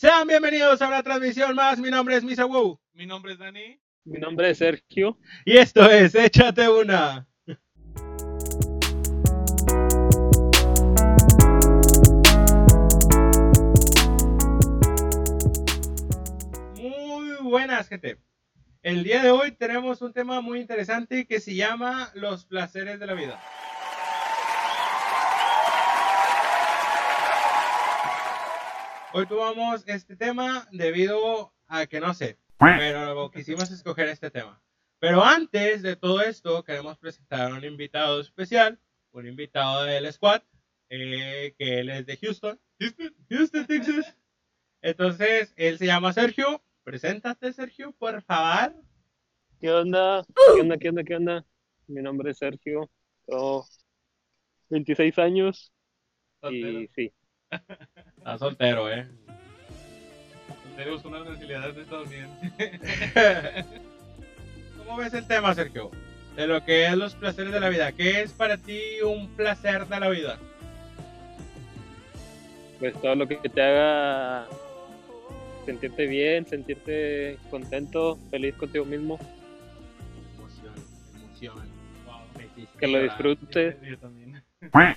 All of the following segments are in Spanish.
Sean bienvenidos a una transmisión más. Mi nombre es Misa Wu. Mi nombre es Dani. Mi nombre es Sergio. Y esto es Échate una. Muy buenas, gente. El día de hoy tenemos un tema muy interesante que se llama los placeres de la vida. Hoy tomamos este tema debido a que no sé, pero quisimos escoger este tema. Pero antes de todo esto, queremos presentar a un invitado especial, un invitado del squad, eh, que él es de Houston, Houston, Houston, Texas. Entonces, él se llama Sergio. Preséntate, Sergio, por favor. ¿Qué onda? ¿Qué onda? ¿Qué onda? ¿Qué onda? Mi nombre es Sergio. Tengo 26 años. Y sí. Está soltero, ¿eh? Tenemos una nacionalidad estadounidense. ¿Cómo ves el tema, Sergio? De lo que es los placeres de la vida. ¿Qué es para ti un placer de la vida? Pues todo lo que te haga sentirte bien, sentirte contento, feliz contigo mismo. Emoción, emoción. Wow, Que lo disfrutes. Yo también.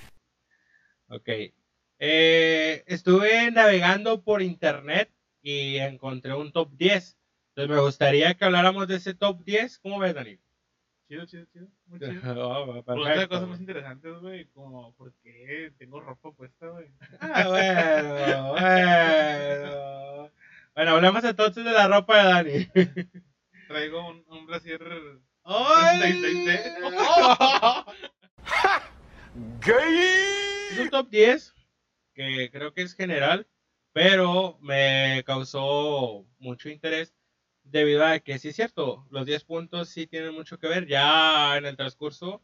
Ok. Eh, estuve navegando por internet y encontré un top 10. Entonces me gustaría que habláramos de ese top 10. ¿Cómo ves, Dani? Chido, chido, chido. Muy chido. Oh, perfecto. otra cosas más interesantes, güey, como por qué tengo ropa puesta, güey. Ah, bueno, bueno. Bueno, hablemos entonces de la ropa de Dani. Traigo un, un brasier. ¡Ay! Es un top 10 que creo que es general, pero me causó mucho interés debido a que sí es cierto, los 10 puntos sí tienen mucho que ver. Ya en el transcurso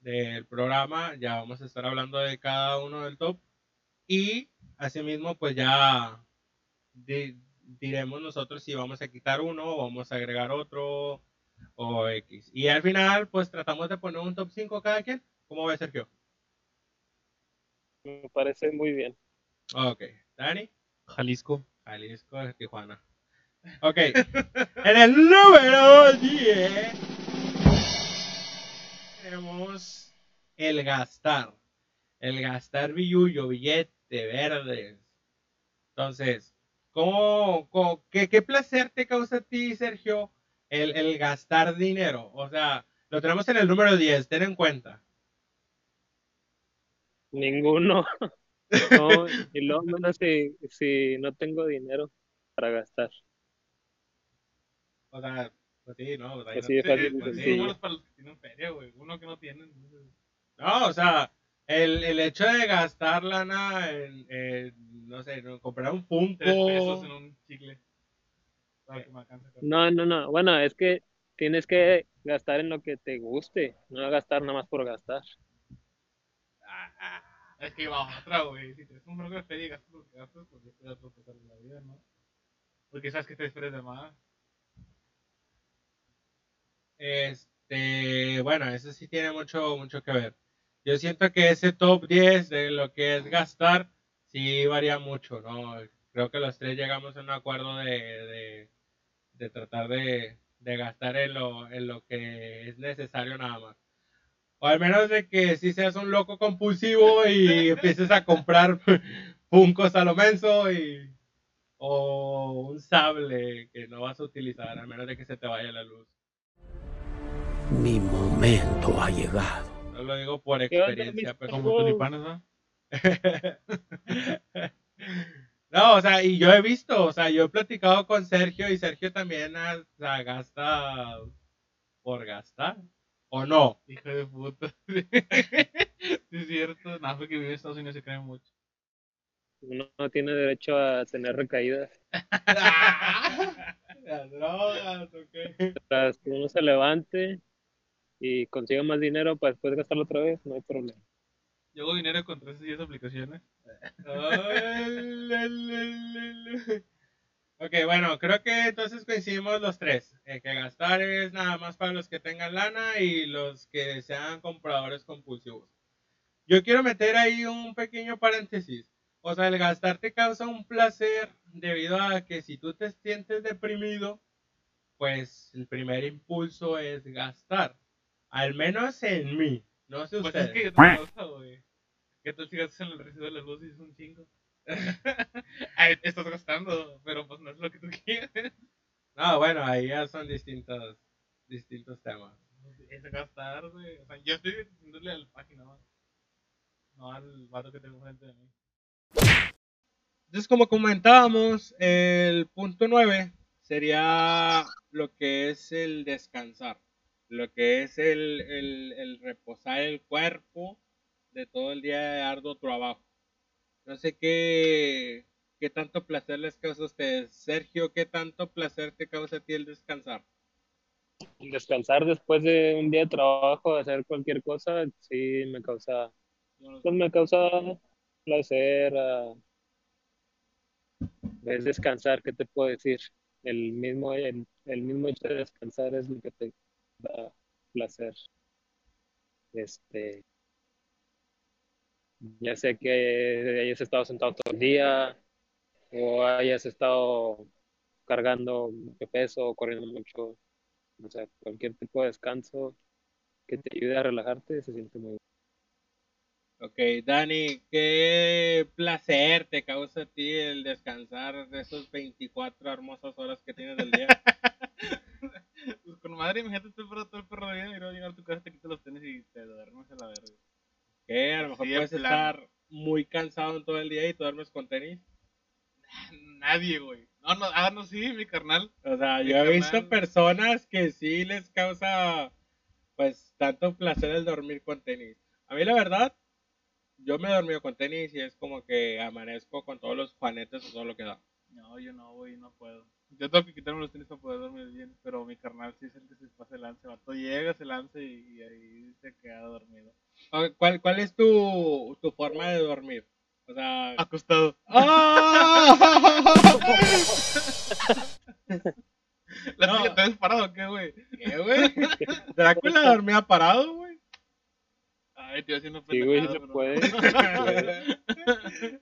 del programa ya vamos a estar hablando de cada uno del top y asimismo pues ya di- diremos nosotros si vamos a quitar uno o vamos a agregar otro o X. Y al final pues tratamos de poner un top 5 cada quien. ¿Cómo ves Sergio? Me parece muy bien. Ok, Dani. Jalisco. Jalisco de Tijuana. Ok. en el número 10 tenemos el gastar. El gastar billullo, billete, verdes. Entonces, ¿cómo, cómo- qué, qué placer te causa a ti, Sergio, el, el gastar dinero? O sea, lo tenemos en el número 10, ten en cuenta. Ninguno. No, y luego menos si, si no tengo dinero para gastar. O sea, pues sí, ¿no? O sea, Así no- de fácil y pues sí. sencillo. Números para los que tienen feria, güey. Uno que no tiene. entonces, No, o sea, el, el hecho de gastar lana en, en, no sé, en comprar un. Tres pesos en un chicle. Para que me alcance. No, no, no. Bueno, es que tienes que gastar en lo que te guste, no gastar nada más por gastar. Es que va otra, güey. Si tienes un bronco de feria y gastas lo que gastas, ya te da otro pesar de la vida, ¿no? Porque sabes que te esperes de más. Este, bueno, eso sí tiene mucho, mucho que ver. Yo siento que ese top 10 de lo que es gastar, sí varía mucho, ¿no? Creo que los tres llegamos a un acuerdo de, de, de tratar de, de gastar en lo, en lo que es necesario nada más. O al menos de que si seas un loco compulsivo y empieces a comprar Funkos a lo menso y, o un sable que no vas a utilizar, a menos de que se te vaya la luz. Mi momento ha llegado. No lo digo por ¿Qué onda, experiencia Mr. personal. Como tulipanes, ¿no? No, o sea, y yo he visto, o sea, yo he platicado con Sergio y Sergio también o sea, gasta por gastar, ¿o no? Hijo de puta. sí, es cierto. Nada, porque vive en Estados Unidos se cree mucho. Uno no tiene derecho a tener recaídas. Las drogas, ¿o qué? Tras que uno se levante y consiga más dinero para después gastarlo otra vez, no hay problema. Yo hago dinero con 3 10 aplicaciones. Ok, bueno, creo que entonces coincidimos los tres. eh, que gastar es nada más para los que tengan lana y los que sean compradores compulsivos. Yo quiero meter ahí un pequeño paréntesis. O sea, el gastar te causa un placer debido a que si tú te sientes deprimido, pues el primer impulso es gastar. Al menos en mí. No sé Pues ustedes. es que otra cosa, güey. Que tú sigas en el recibo de la luz y es un chingo. Estás gastando, pero pues no es lo que tú quieres. No, bueno, ahí ya son distintos, distintos temas. Es gastar, güey. O sea, yo estoy diciéndole a la página, ¿no? No al vato que tengo frente de mí. Entonces, como comentábamos, el punto 9 sería lo que es el descansar, lo que es el, el- el reposar el cuerpo de todo el día de arduo trabajo. No sé qué, qué tanto placer les causa a ustedes. Sergio, ¿qué tanto placer te causa a ti el descansar? Descansar después de un día de trabajo, de hacer cualquier cosa, sí me causa, pues me causa placer. ah, es descansar, ¿qué te puedo decir? El mismo, el, el mismo hecho de descansar es lo que te da placer. Este, ya sé que hayas estado sentado todo el día o hayas estado cargando mucho peso o corriendo mucho. O sea, cualquier tipo de descanso que te ayude a relajarte se siente muy bien. Ok, Dani, ¿qué placer te causa a ti el descansar de esos 24 hermosas horas que tienes del día? Pues con madre, imagínate todo el perro, todo el perro de día y luego llegar a tu casa, te quitas los tenis y te duermes a la verga. Que a lo mejor Sí, puedes plan. estar muy cansado en todo el día y tú duermes con tenis. Nadie, güey. No, no, ah, no, sí, mi carnal. O sea, Mi yo he visto personas que sí les causa pues tanto placer el dormir con tenis. A mí la verdad, yo me he dormido con tenis y es como que amanezco con todos los juanetes o todo lo que da. No, yo no, güey, no puedo. Yo tengo que quitarme los tenis para poder dormir bien, pero mi carnal sí es el que se pasa el lance. Vato llega, se lance y, y ahí se queda dormido. ¿Cuál, cuál es tu, tu forma de dormir? O sea... Acostado. ¡Ah! ¿La No. te ves parado o qué, güey? ¿Qué, güey? Drácula dormía parado, güey. Ay, te iba haciendo Sí, güey, se puede.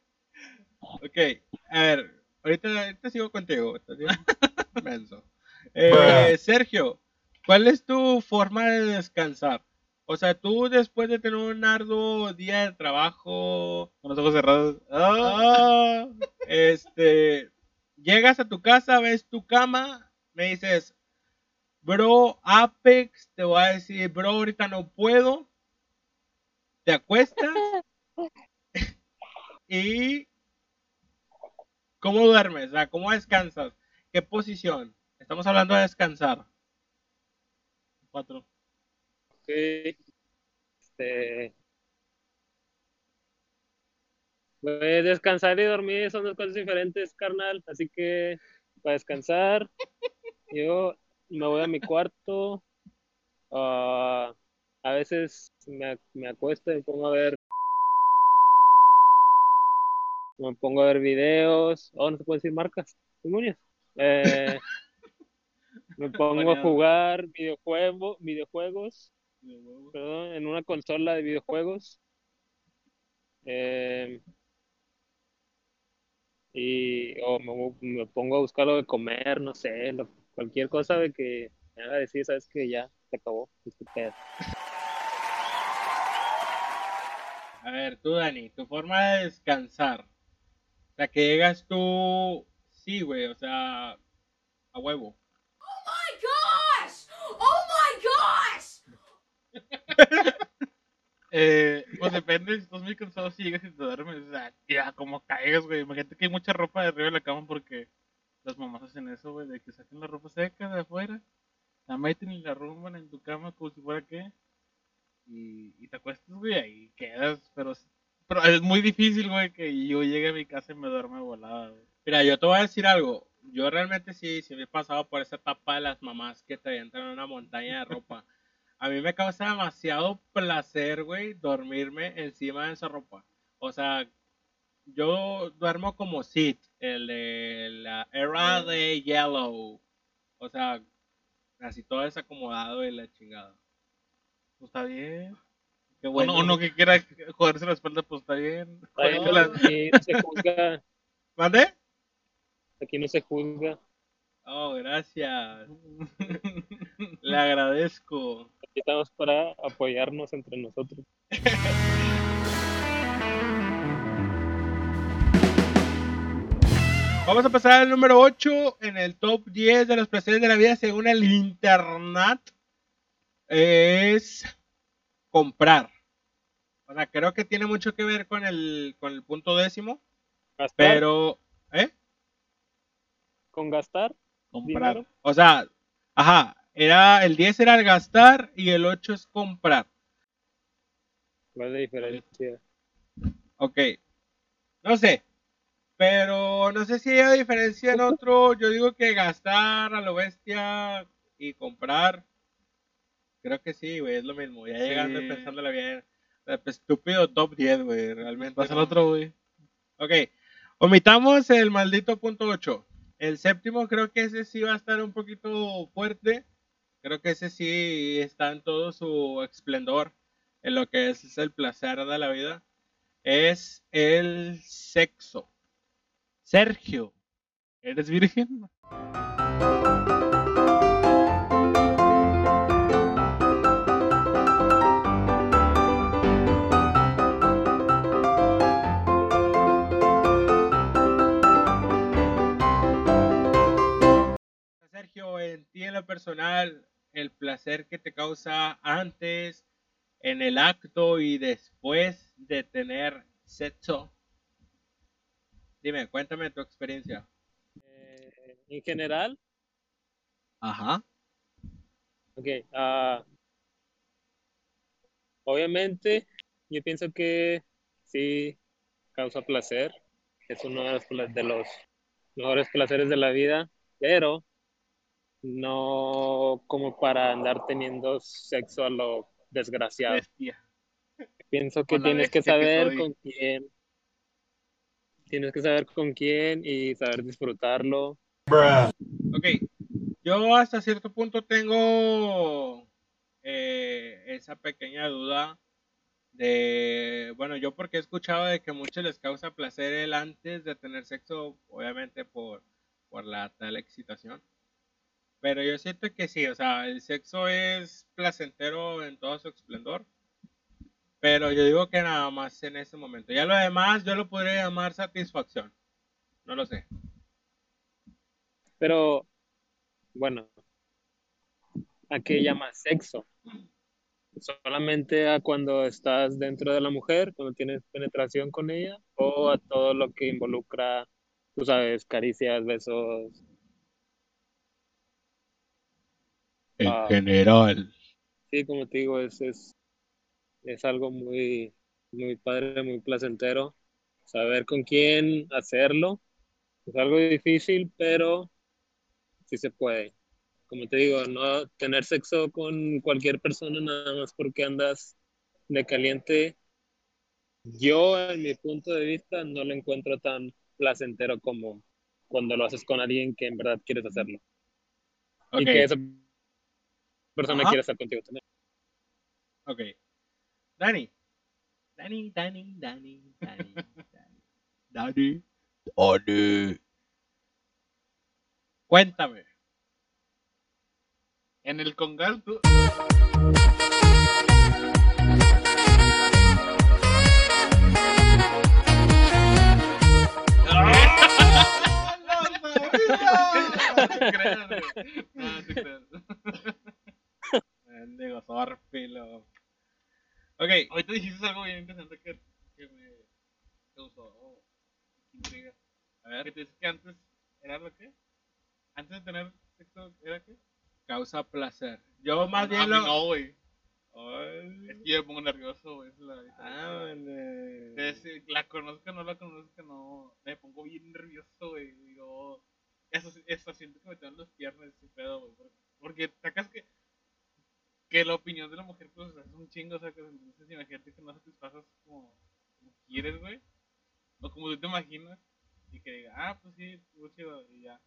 ok, a ver, ahorita, ahorita sigo contigo. estás bien menso. Eh, Sergio, ¿cuál es tu forma de descansar? O sea, tú después de tener un arduo día de trabajo, Con los ojos cerrados. ah, este, llegas a tu casa, ves tu cama, me dices, bro, Apex, te voy a decir, bro, ahorita no puedo, te acuestas y ¿cómo duermes? ¿cómo descansas? ¿Qué posición? Estamos hablando de descansar. Cuatro. Sí. Este. Pues descansar y dormir son dos cosas diferentes, carnal. Así que para descansar, yo me voy a mi cuarto. ah, a veces me, me acuesto y me pongo a ver. Me pongo a ver videos. Oh, no se puede decir marcas. demonios. Eh, me pongo a jugar videojuego, videojuegos perdón, en una consola de videojuegos. Eh, y o me, me pongo a buscar algo de comer, no sé, lo- cualquier cosa de que me haga decir, sabes que ya se acabó este pedo. A ver, tú, Dani, tu forma de descansar. O sea, que llegas tú, sí, güey, o sea, a huevo. my gosh! Oh my gosh! Eh, pues depende, si estás muy cansado si llegas y te duermes, o sea, ya como caigas, güey. Imagínate que hay mucha ropa de arriba de la cama porque las mamás hacen eso, güey, de que saquen la ropa seca de afuera, la meten y la arrumban en tu cama como si fuera qué, y, y te acuestas, güey, ahí quedas, pero, pero es muy difícil, güey, que yo llegue a mi casa y me duerme volada, güey. Mira, yo te voy a decir algo. Yo realmente sí, sí me he pasado por esa etapa de las mamás que te avientan en una montaña de ropa. A mí me causa demasiado placer, güey, dormirme encima de esa ropa. O sea, yo duermo como Sid, el de la era de Yellow. O sea, así todo desacomodado y la chingada. Pues está bien. Qué Uno, uno que quiera joderse la espalda, pues está bien. Está bien, Joderse la- Aquí no se juzga, ¿Mande? aquí no se juzga. Oh, gracias. Le agradezco. Aquí estamos para apoyarnos entre nosotros. Vamos a pasar al número 8 en el top 10 de los placeres de la vida según el internet. Es comprar. O sea, creo que tiene mucho que ver con el, con el punto décimo. Gastar, Pero, ¿eh? con gastar, Comprar. Dinero. O sea, ajá. Era, el 10 era el gastar y el 8 es comprar. ¿cuál es la diferencia? Ok. No sé. Pero no sé si hay diferencia en otro. Yo digo que gastar a lo bestia y comprar. Creo que sí, güey, es lo mismo. Ya Sí. llegando y pensándola bien. Eh, pues, Estúpido top 10, güey, realmente. Pasa el otro, güey. Ok. Omitamos el maldito punto 8. El séptimo creo que ese sí va a estar un poquito fuerte. Creo que ese sí está en todo su esplendor. En lo que es el placer de la vida. Es el sexo. Sergio. ¿Eres virgen? Sergio, en ti en lo personal, el placer que te causa antes, en el acto y después de tener sexo. Dime, cuéntame tu experiencia. Eh, en general, Ajá. ok. ah, obviamente, yo pienso que sí causa placer. Es uno de los, de los mejores placeres de la vida, pero no como para andar teniendo sexo a lo desgraciado. Bestia. Pienso que tienes que saber con quién. Tienes que saber con quién y saber disfrutarlo. Ok, yo hasta cierto punto tengo eh, esa pequeña duda de, bueno, yo porque he escuchado de que muchos les causa placer el antes de tener sexo, obviamente por, por la tal excitación. Pero yo siento que sí, o sea, el sexo es placentero en todo su esplendor. Pero yo digo que nada más en ese momento. Ya lo demás yo lo podría llamar satisfacción. No lo sé. Pero, bueno, ¿a qué llamas sexo? ¿Solamente a cuando estás dentro de la mujer, cuando tienes penetración con ella? ¿O a todo lo que involucra, tú sabes, caricias, besos? En Ah. general. Sí, como te digo, es, es, es algo muy, muy padre, muy placentero. Saber con quién hacerlo es algo difícil, pero sí se puede. Como te digo, no tener sexo con cualquier persona nada más porque andas de caliente. Yo, en mi punto de vista, no lo encuentro tan placentero como cuando lo haces con alguien que en verdad quieres hacerlo. Y Ok. que esa persona Ajá. quiere estar contigo también. Ok. Dani. Dani, Dani, Dani, Dani, Dani. Dani. Dani. Cuéntame. En el congal, tú. No te creas, güey. No te creas. Mendigo Zorfilo. Ok. Ahorita dijiste algo bien interesante que, que me causó intriga. A ver. Que te dices que antes era lo que? Antes de tener sexo, ¿era qué? Causa placer. Yo más bien lo. no, güey. Es que yo me pongo nervioso, güey. la Ah, diferencia. bueno. Es decir, la conozco, no la conozco, no. Me pongo bien nervioso, güey. Digo, eso, eso siento que me tengo los piernas ese pedo, güey. Porque, porque sacas que, que la opinión de la mujer, pues es un chingo, sacas. Entonces, imagínate que no satisfaces como, como quieres, güey. O como tú te imaginas. Y que diga, ah, pues sí, estuvo chido, y ya.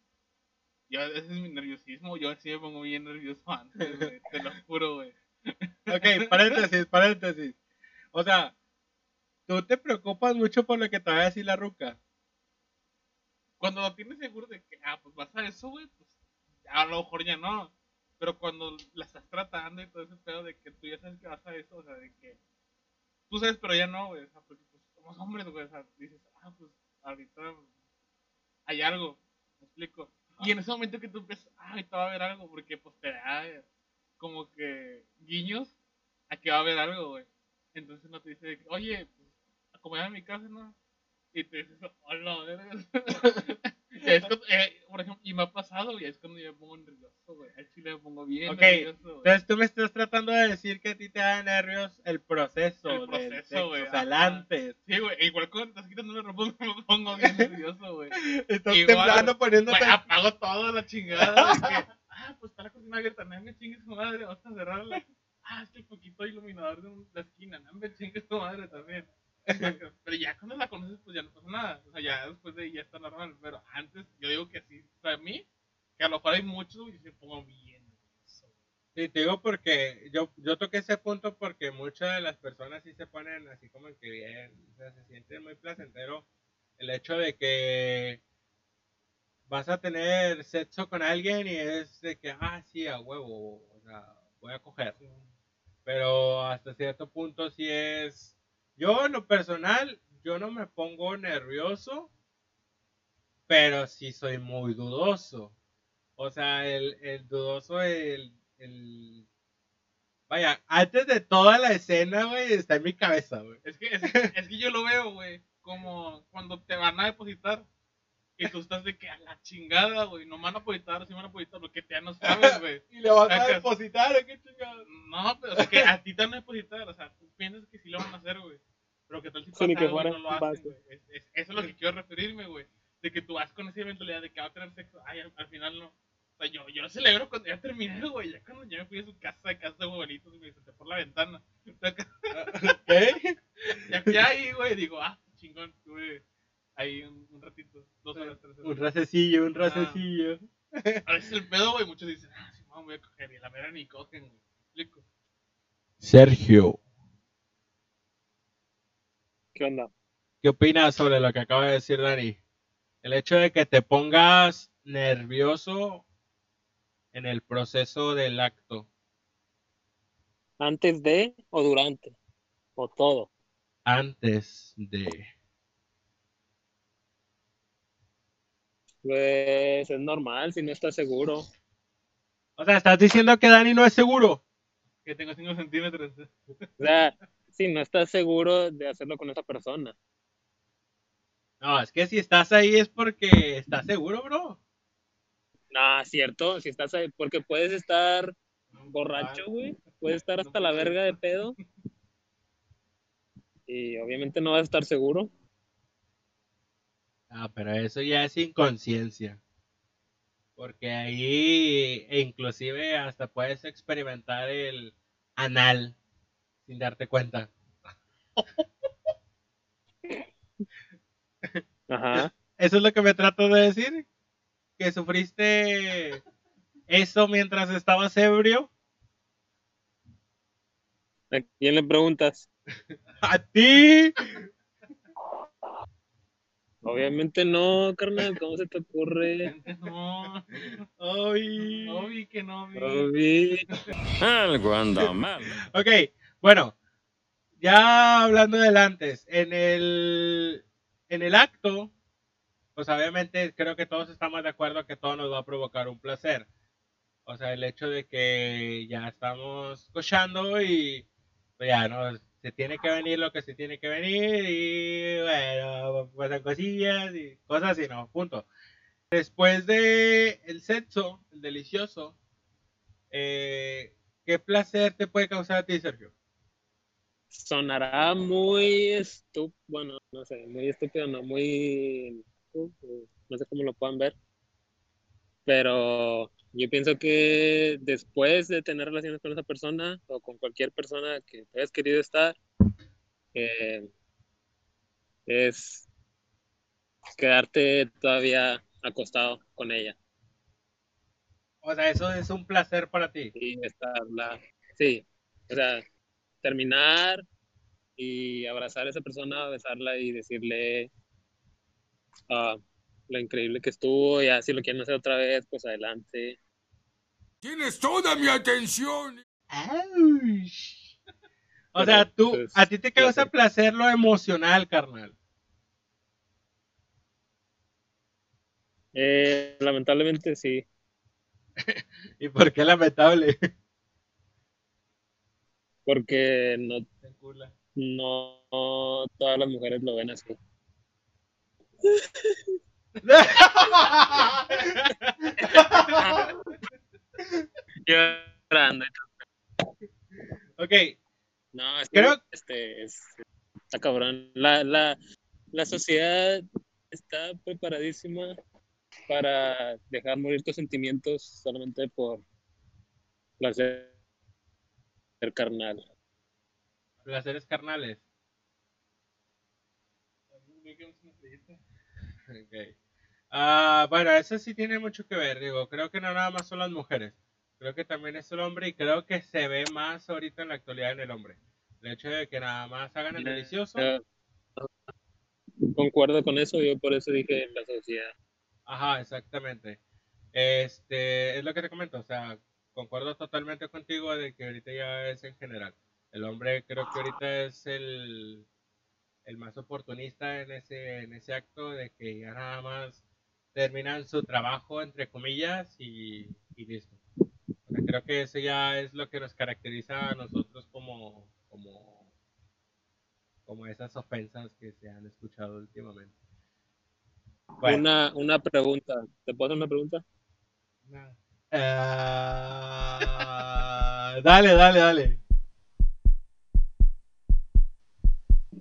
Yo, ese es mi nerviosismo. Yo sí me pongo bien nervioso antes, güey. Te lo juro, güey. Ok, paréntesis, paréntesis. O sea, tú te preocupas mucho por lo que te va a decir la ruca. Cuando lo tienes seguro de que, ah, pues vas a eso, güey, pues a lo mejor ya no. Pero cuando la estás tratando y todo ese pedo de que tú ya sabes que vas a eso, o sea, de que tú sabes, pero ya no, güey, o sea, porque pues somos hombres, güey, o sea, dices, ah, pues ahorita hay algo, me explico. Y en ese momento que tú empiezas, ah, ahorita va a haber algo, porque pues te da eh, como que guiños a que va a haber algo, güey. Entonces no te dice, oye, pues acomodame mi casa, ¿no? Y te dices, hola, verga. Y es cuando, eh, por ejemplo, y me ha pasado, y es cuando yo me pongo nervioso, güey. Al chile me pongo bien Ok, nervioso, güey. Entonces tú me estás tratando de decir que a ti te da nervios el proceso, El del proceso, sexo, güey, o sea, el ajá. antes. Sí, güey, igual cuando estás quitando la ropa me pongo bien nervioso, güey. Estás Igual, temblando poniéndote... Güey, apago todo la chingada. De que, ah, pues está la cocina abierta, no me chingue su madre, vamos a cerrarla. Ah, es que el poquito iluminador de un- la esquina, no me chingue su madre también. Pero ya cuando la conoces, pues ya no pasa nada. O sea, ya después de ahí ya está normal. Pero antes, yo digo que sí, para mí, que a lo mejor hay muchos, y se pongo bien. Sí, te digo porque yo, yo toqué ese punto porque muchas de las personas sí se ponen así como que bien, o sea, se siente muy placentero el hecho de que vas a tener sexo con alguien y es de que, ah, sí, a huevo, o sea, voy a coger. Pero hasta cierto punto sí es... Yo en lo personal, yo no me pongo nervioso, pero sí soy muy dudoso. O sea, el, el dudoso, el, el... Vaya, antes de toda la escena, güey, está en mi cabeza, güey. Es que, es, es que yo lo veo, güey, como cuando te van a depositar. Y tú estás de que a la chingada, güey, no me van a depositar, sí me van a depositar, porque ya no sabes, güey. ¿Y le vas a depositar o qué chingada? No, pero o sea, que a ti te van a depositar, o sea, tú piensas que sí lo van a hacer, güey. Pero que tal si pasa que no lo hacen, güey. Es, es- eso es lo que quiero referirme, güey. De que tú vas con esa mentalidad de que va a tener sexo, ay, al, al final no. O sea, yo, yo lo celebro cuando ya terminé, güey. Ya cuando ya me fui a su casa, de casa de abuelitos y me senté por la ventana. ¿Qué? Ya, ya ahí, güey, digo, ah, chingón, tuve ahí un, un ratito, dos horas, tres horas. Un racecillo, un Ah. racecillo. A veces el pedo, güey, muchos dicen, ah, sí, mamá, voy a coger. Y la mera ni cogen, güey. ¿Me explico? Sergio, ¿Qué onda? ¿qué opinas sobre lo que acaba de decir Dani? El hecho de que te pongas nervioso en el proceso del acto, ¿Antes de o durante? O todo. antes de... Pues es normal si no estás seguro. O sea, estás diciendo que Dani no es seguro. Que tengo 5 centímetros. O sea, si no estás seguro de hacerlo con esa persona. No, es que si estás ahí es porque estás seguro, bro. Ah, cierto, si estás ahí, porque puedes estar borracho, güey. Puedes estar hasta la verga de pedo. Y obviamente no vas a estar seguro. Ah, pero eso ya es inconsciencia. Porque ahí e inclusive hasta puedes experimentar el anal sin darte cuenta. Ajá. Eso es lo que me trato de decir. Que sufriste eso mientras estabas ebrio. ¿A quién le preguntas? A ti. Obviamente no, carnal. ¿Cómo se te ocurre? No, Ay. no vi que no vi. Obi. Algo anda mal. Ok, bueno, ya hablando del antes, en el, en el acto, pues obviamente creo que todos estamos de acuerdo que todo nos va a provocar un placer. O sea, el hecho de que ya estamos cochando y pues ya, ¿no? Tiene que venir lo que se tiene que venir y bueno, pasan cosillas y cosas así, ¿no? Punto. Después de el sexo, el delicioso, eh, ¿qué placer te puede causar a ti, Sergio? Sonará muy estúpido. Bueno, no sé, muy estúpido, no muy. No sé cómo lo puedan ver. Pero yo pienso que después de tener relaciones con esa persona o con cualquier persona que te hayas querido estar, eh, es quedarte todavía acostado con ella O sea, eso es un placer para ti. y estarla. Sí, o sea, terminar y abrazar a esa persona, besarla y decirle ah, lo increíble que estuvo. Ya si lo quieren hacer otra vez, pues adelante. Tienes toda mi atención. Ouch. O sea, tú, pues, a ti te causa placer lo emocional, carnal. Eh, lamentablemente sí. ¿Y por qué lamentable? Porque no, encula. no todas las mujeres lo ven así. Llorando. ok, No, es que Creo- este es está cabrón. La, la, la sociedad está preparadísima para dejar morir tus sentimientos solamente por placer carnal. placeres carnales. Ok. Ah, bueno, eso sí tiene mucho que ver, digo, creo que no nada más son las mujeres, creo que también es el hombre y creo que se ve más ahorita en la actualidad en el hombre. El hecho de que nada más hagan el delicioso, Eh, Concuerdo con eso, yo por eso dije la sociedad. ajá, exactamente. Este, es lo que te comento, o sea, concuerdo totalmente contigo de que ahorita ya es en general. El hombre creo que ahorita es el, el más oportunista en ese, en ese acto de que ya nada más terminan su trabajo, entre comillas, y, y listo. Sea, creo que eso ya es lo que nos caracteriza a nosotros como, como, como esas ofensas que se han escuchado últimamente. Bueno. Una, una pregunta. ¿Te puedo hacer una pregunta? Ah, dale, dale, dale.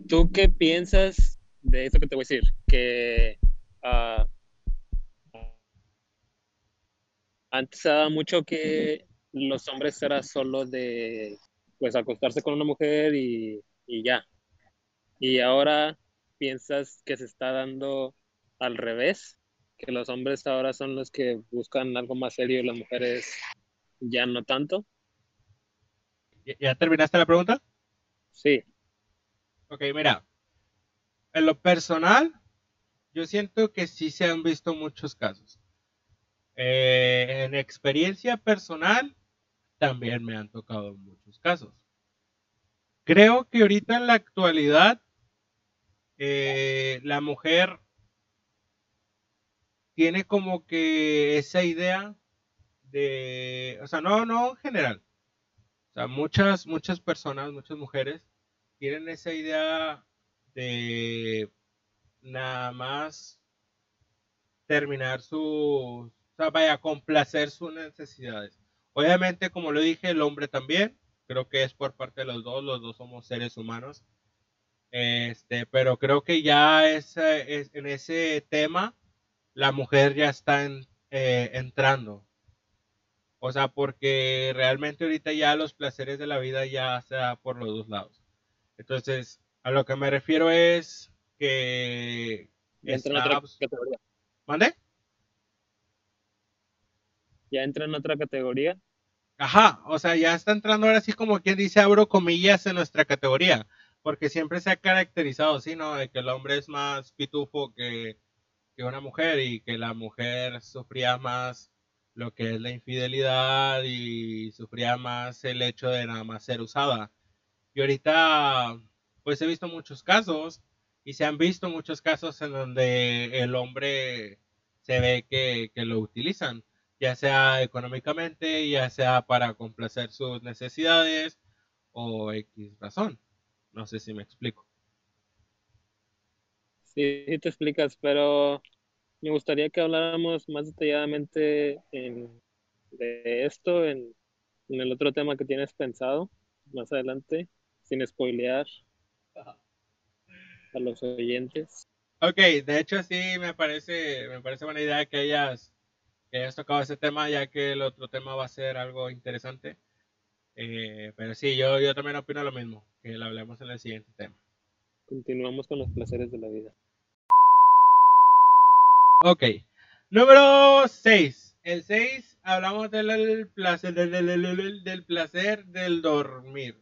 ¿Tú qué piensas de eso que te voy a decir? Que ah, antes se daba mucho que los hombres era solo de pues acostarse con una mujer y, y ya. Y ahora piensas que se está dando al revés, que los hombres ahora son los que buscan algo más serio y las mujeres ya no tanto. ¿Ya- ¿Ya terminaste la pregunta? Sí, Ok, mira. En lo personal, yo siento que sí se han visto muchos casos. Eh, en experiencia personal, también me han tocado muchos casos. Creo que ahorita en la actualidad, eh, la mujer tiene como que esa idea de, o sea, no, no en general. O sea, muchas, muchas personas, muchas mujeres tienen esa idea de nada más terminar su, o sea, vaya, complacer sus necesidades. Obviamente, como lo dije, el hombre también, creo que es por parte de los dos, los dos somos seres humanos. Este, pero creo que ya es, es- en ese tema la mujer ya está en- eh, entrando. O sea, porque realmente ahorita ya los placeres de la vida ya se da por los dos lados. Entonces, a lo que me refiero es que ya entra en otra categoría. ¿Mande? Ya entra en otra categoría. Ajá, o sea, ya está entrando ahora sí como quien dice, abro comillas en nuestra categoría, porque siempre se ha caracterizado así, ¿no? De que el hombre es más pitufo que, que una mujer y que la mujer sufría más lo que es la infidelidad y sufría más el hecho de nada más ser usada. Y ahorita, pues he visto muchos casos y se han visto muchos casos en donde el hombre se ve que, que lo utilizan ya sea económicamente, ya sea para complacer sus necesidades o X razón. No sé si me explico. Sí, sí te explicas, pero me gustaría que habláramos más detalladamente en- de esto en, en el otro tema que tienes pensado más adelante, sin spoilear a los oyentes. Ok, de hecho sí me parece, me parece buena idea que hayas, que hayas tocado ese tema, ya que el otro tema va a ser algo interesante. Eh, pero sí, yo, yo también opino lo mismo, que lo hablemos en el siguiente tema. Continuamos con los placeres de la vida. Ok, número 6. El 6 hablamos del, del placer, del, del- del- del- del placer del dormir.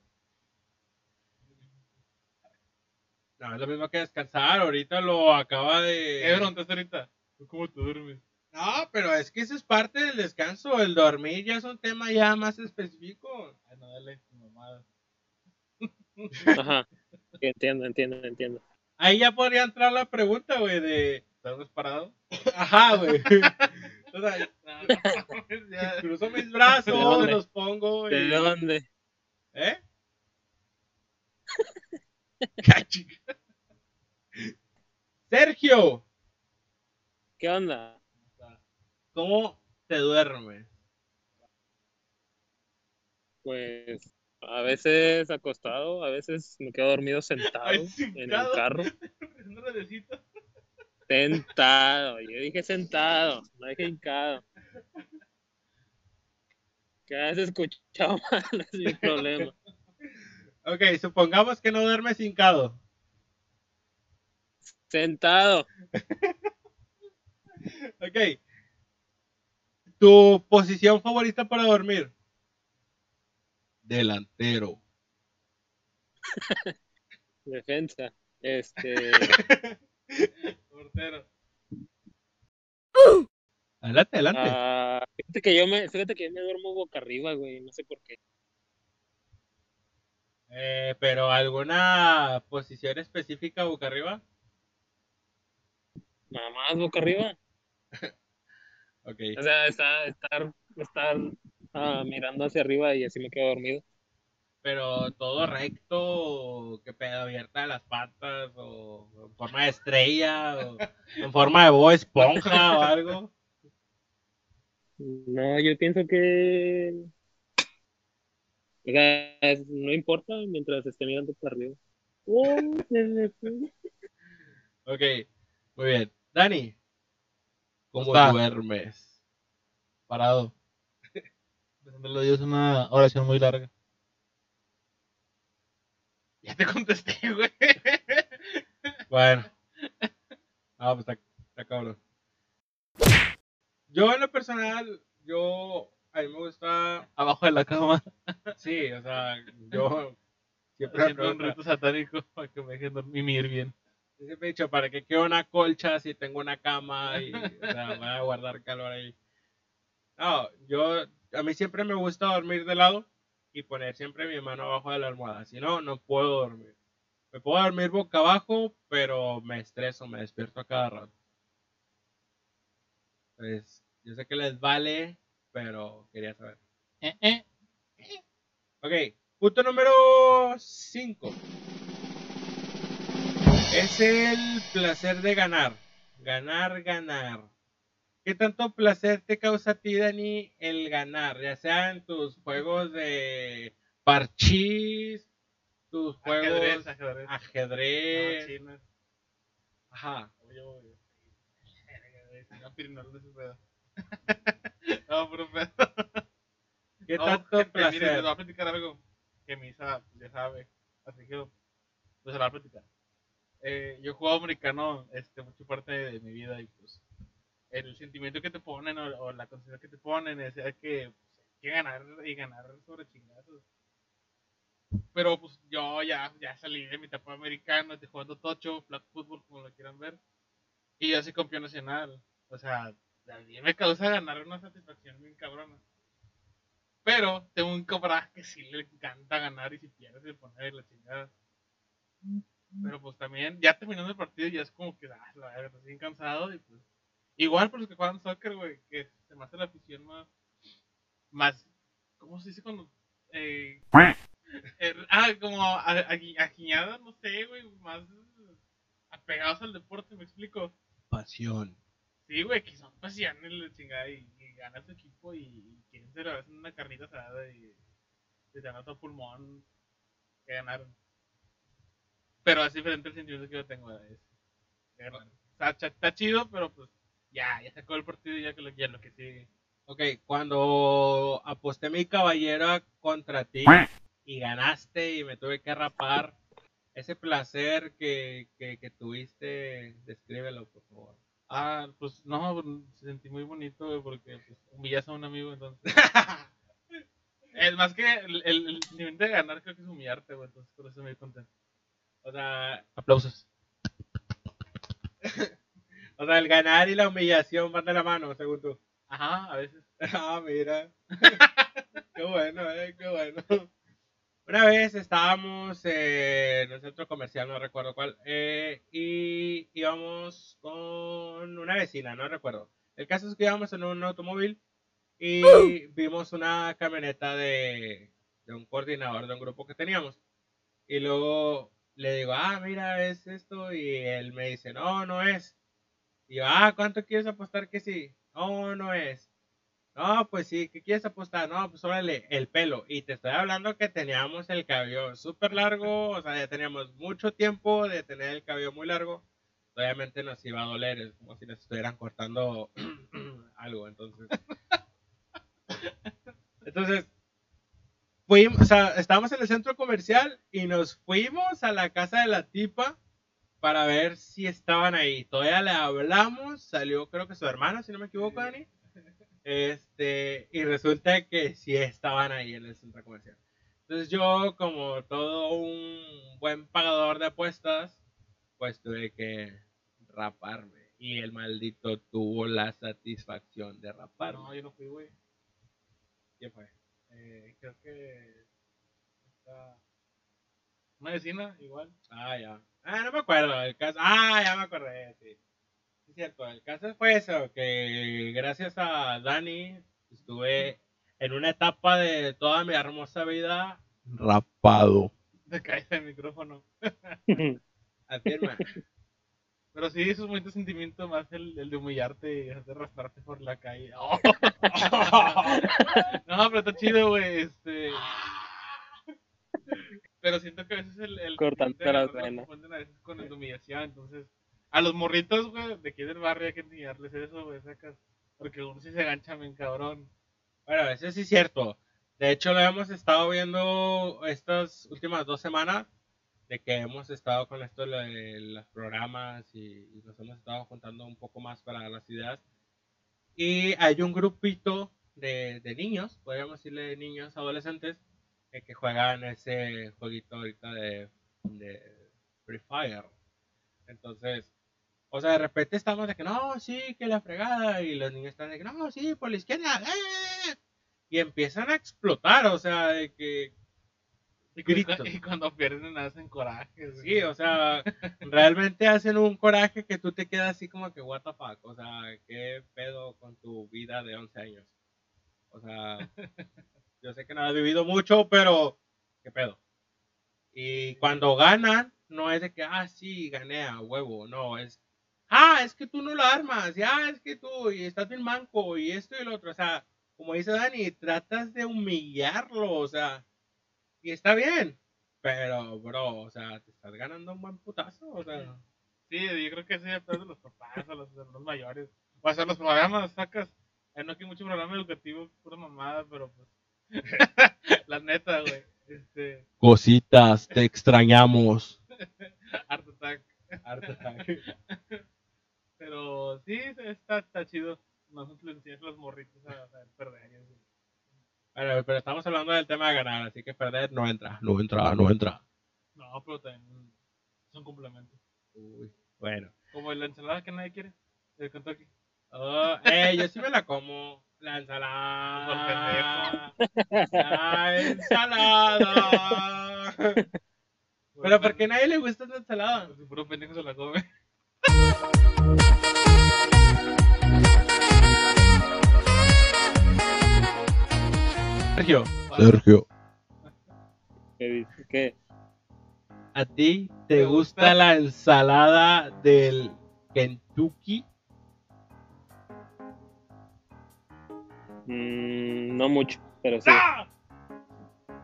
No, es lo mismo que descansar. Ahorita lo acaba de. ¿Qué me preguntaste ahorita? ¿Tú ¿Cómo te duermes? No, pero es que eso es parte del descanso. El dormir ya es un tema ya más específico. Ay, no, dale, mamada. Ajá. Entiendo, entiendo, entiendo. Ahí ya podría entrar la pregunta, güey, de. ¿Estás parado? Ajá, güey. O sea, ya. cruzo mis ¿De brazos, los pongo. ¿De y- dónde? ¿Eh? Cachi. Sergio, ¿Qué onda? ¿Cómo te duermes? Pues a veces acostado, a veces me quedo dormido sentado Ay, en el carro. No necesito. Sentado, yo dije sentado, no dije hincado. Que has escuchado mal, es mi problema. Ok, supongamos que no duermes hincado. Sentado, Ok. ¿Tu posición favorita para dormir? Delantero. defensa. Este, Portero. Adelante, adelante. ah, fíjate que yo me, fíjate que yo me duermo boca arriba, güey, no sé por qué. Eh, pero alguna posición específica boca arriba? Nada más boca arriba. Ok. O sea, está, estar, estar ah, mirando hacia arriba y así me quedo dormido. Pero todo recto, que pedo abierta las patas, o en forma de estrella, o en forma de Bob esponja o algo. No, yo pienso que. O sea, no importa mientras esté mirando para arriba. Oh. Ok, muy bien. Dani, ¿cómo está? duermes? Parado. Besándole a Dios una oración muy larga. Ya te contesté, güey. Bueno. Ah, pues está, está cabrón. Yo en lo personal, yo, a mí me gusta, Abajo de la cama. sí, o sea, yo siempre, siempre, un rito satánico para que me dejen dormir bien. Siempre he dicho, para que quede una colcha si tengo una cama y, o sea, van a guardar calor ahí. No, yo, a mí siempre me gusta dormir de lado y poner siempre mi mano abajo de la almohada, si no, no puedo dormir. Me puedo dormir boca abajo, pero me estreso, me despierto a cada rato. Pues, yo sé que les vale, pero quería saber. Eh, eh. Ok, punto número 5. Es el placer de ganar. Ganar, ganar. ¿Qué tanto placer te causa a ti, Dani, el ganar? Ya sea en tus juegos de parchís, tus juegos Ajedrez, ajedrez. ajedrez. No. Ajá. Oye, si no, pedo. ¿Qué No, tanto gente, miren, les placer? voy a platicar algo que mi pues, ya sabe. Así que, pues se la voy a platicar. Eh, yo juego americano este, mucha parte de, mi vida y pues el sentimiento que te ponen o, la conciencia que te ponen es que pues, hay que ganar y ganar sobre chingazos. Pero pues yo ya, ya salí de mi etapa americana, estoy jugando tocho, flag football, como lo quieran ver. Y yo soy campeón nacional. O sea, a mí me causa ganar una satisfacción bien cabrona. Pero tengo un camarada que sí le encanta ganar y si pierde se pone de la chingada. Pero pues también, ya terminando el partido, ya es como que, ah, la verdad, estoy bien cansado y pues. Igual por los que juegan soccer, güey, que se me hace la afición más. Más. ¿Cómo se dice cuando.? Eh, eh, ah, como a- a- ajiñada, no sé, güey, más apegados al deporte, me explico. Pasión. Sí, güey, que son pasiones la chingada y, y gana su equipo y, y quieren celebrar una carnita asada y se te nota pulmón que ganaron. Pero es diferente el sentimiento que yo tengo sea, cha- está chido, pero pues ya, ya sacó el partido y ya que lo, ya lo que sigue. Ok, cuando aposté mi caballera contra ti y ganaste y me tuve que rapar, ese placer que, que, que tuviste, descríbelo, por favor. Ah, pues no, pues, se sentí muy bonito, porque pues, humillas a un amigo, entonces. es más que el, el, el sentimiento de ganar, creo que es humillarte, güey, entonces por eso me contento. O sea, Aplausos. o sea, el ganar y la humillación van de la mano, según tú. Ajá, a veces. Ah, mira. qué bueno, eh, qué bueno. Una vez estábamos en el centro comercial, no recuerdo cuál, eh, y íbamos con una vecina, no recuerdo. El caso es que íbamos en un automóvil y vimos una camioneta de, de un coordinador de un grupo que teníamos. Y luego le digo, ah, mira, es esto. Y él me dice, no, no es. Y yo, ah, ¿cuánto quieres apostar que sí? No, no es. No, pues sí, ¿qué quieres apostar? No, pues órale, el pelo. Y te estoy hablando que teníamos el cabello súper largo, o sea, ya teníamos mucho tiempo de tener el cabello muy largo. Obviamente nos iba a doler, es como si nos estuvieran cortando algo, entonces. Entonces, fuimos, o sea, estábamos en el centro comercial y nos fuimos a la casa de la tipa para ver si estaban ahí. Todavía le hablamos, salió creo que su hermana, si no me equivoco, Dani. Este, y resulta que sí estaban ahí en el centro comercial. Entonces yo, como todo un buen pagador de apuestas, pues tuve que raparme. Y el maldito tuvo la satisfacción de raparme. No, yo no fui, güey. ¿Quién fue? Eh, creo que. Esta... Una vecina, igual. Ah, ya. Ah, no me acuerdo. El caso. Ah, ya me acordé, sí. Sí, Es cierto. El caso fue eso, que gracias a Dani estuve en una etapa de toda mi hermosa vida rapado. Te caes el micrófono. Afirma. Pero sí, eso es muy tu sentimiento más el, el de humillarte y de arrastrarte por la calle. Oh. no, pero está chido, güey. Este... Pero siento que a veces el. el Cortante el- las lo venas. confunden a veces con el de humillación. Entonces, a los morritos, güey, de aquí del barrio hay que enseñarles eso, güey, sacas. Porque uno sí se gancha bien cabrón. Bueno, eso sí es cierto. De hecho, lo hemos estado viendo estas últimas dos semanas, de que hemos estado con esto de los programas y, y nos hemos estado juntando un poco más para las ideas. Y hay un grupito de, de niños, podríamos decirle niños, adolescentes, eh, que juegan ese jueguito ahorita de, de Free Fire. Entonces, o sea, de repente estamos de que no, sí, que la fregada, y los niños están de que no, sí, por la izquierda, ¡eh! y empiezan a explotar, o sea, de que Y, y cuando pierden hacen coraje. sí, o sea, realmente hacen un coraje que tú te quedas así como que, what the fuck, o sea, qué pedo con tu vida de 11 años. O sea, yo sé que no has vivido mucho, pero qué pedo. Y cuando ganan, no es de que, ah, sí, gané a huevo, no, es, ah, es que tú no la armas, y ah, es que tú, y estás bien manco, y esto y lo otro, o sea, como dice Dani, tratas de humillarlo, o sea, y está bien, pero, bro, o sea, te estás ganando un buen putazo, o sea, Sí, yo creo que sí depende de los papás o los hermanos mayores. O sea, los programas sacas. no aquí mucho programa educativo, pura mamada, pero pues. la neta, güey. Este. cositas, te extrañamos. Art Attack. Art Attack. Pero sí, está, está chido. Nosotros le enseñamos a los morritos a, a perder. y así. Bueno, pero estamos hablando del tema de ganar, así que perder no entra, no entra, no entra. No, pero también son complementos. Uy, bueno. Como la ensalada que nadie quiere. El Kentucky. Oh, eh, yo sí me la como. La ensalada. La ensalada. Pero ¿por qué a nadie le gusta esa ensalada? Pues, puro pendejo se la come. Sergio, Sergio. ¿Qué dice? ¿Qué? ¿a ti te ¿Te gusta la ensalada del Kentucky? Mm, no mucho, pero sí. ¡Ah!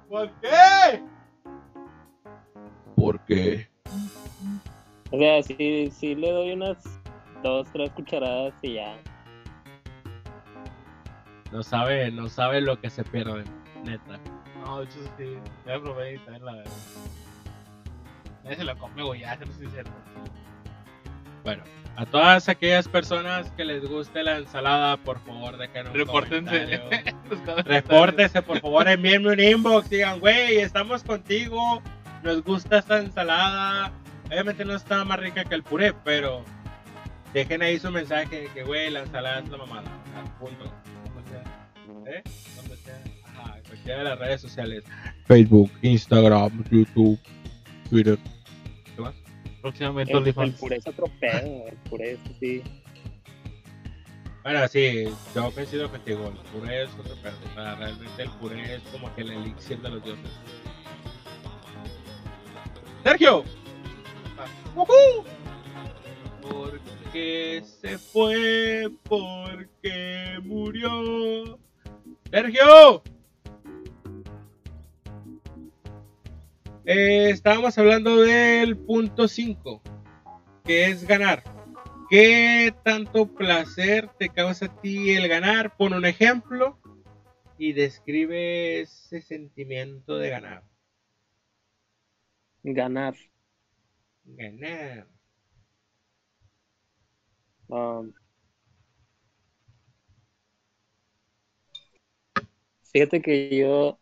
¿Por qué? Porque O sea, sí, sí le doy unas dos, tres cucharadas y ya. No sabe, no sabe lo que se pierde, neta. No, hecho sí. Ya probé y también la. Nadie se la come, güey. Ya, no cierto. Bueno, a todas aquellas personas que les guste la ensalada, por favor, dejen un Repórtense. Repórtense, por favor, envíenme un inbox, digan, güey, estamos contigo, nos gusta esta ensalada. Obviamente no está más rica que el puré, pero dejen ahí su mensaje de que, güey, la ensalada es la mamada. Al punto. ¿Eh? Donde sea. Ajá, en cualquiera de las redes sociales. Facebook, Instagram, YouTube, Twitter. ¿Qué más? Próximamente El, el OnlyFans. puré es otro pedo, el puré es sí. Bueno, sí, yo coincido contigo. El puré es otro pedo. O sea, realmente el puré es como que el elixir de los dioses. Sergio. ¡Woohoo! Porque se fue, porque murió. Sergio. Eh, estábamos hablando del punto 5, que es ganar. ¿Qué tanto placer te causa a ti el ganar? Pon un ejemplo y describe ese sentimiento de ganar. Ganar. Ganar. Um, fíjate que yo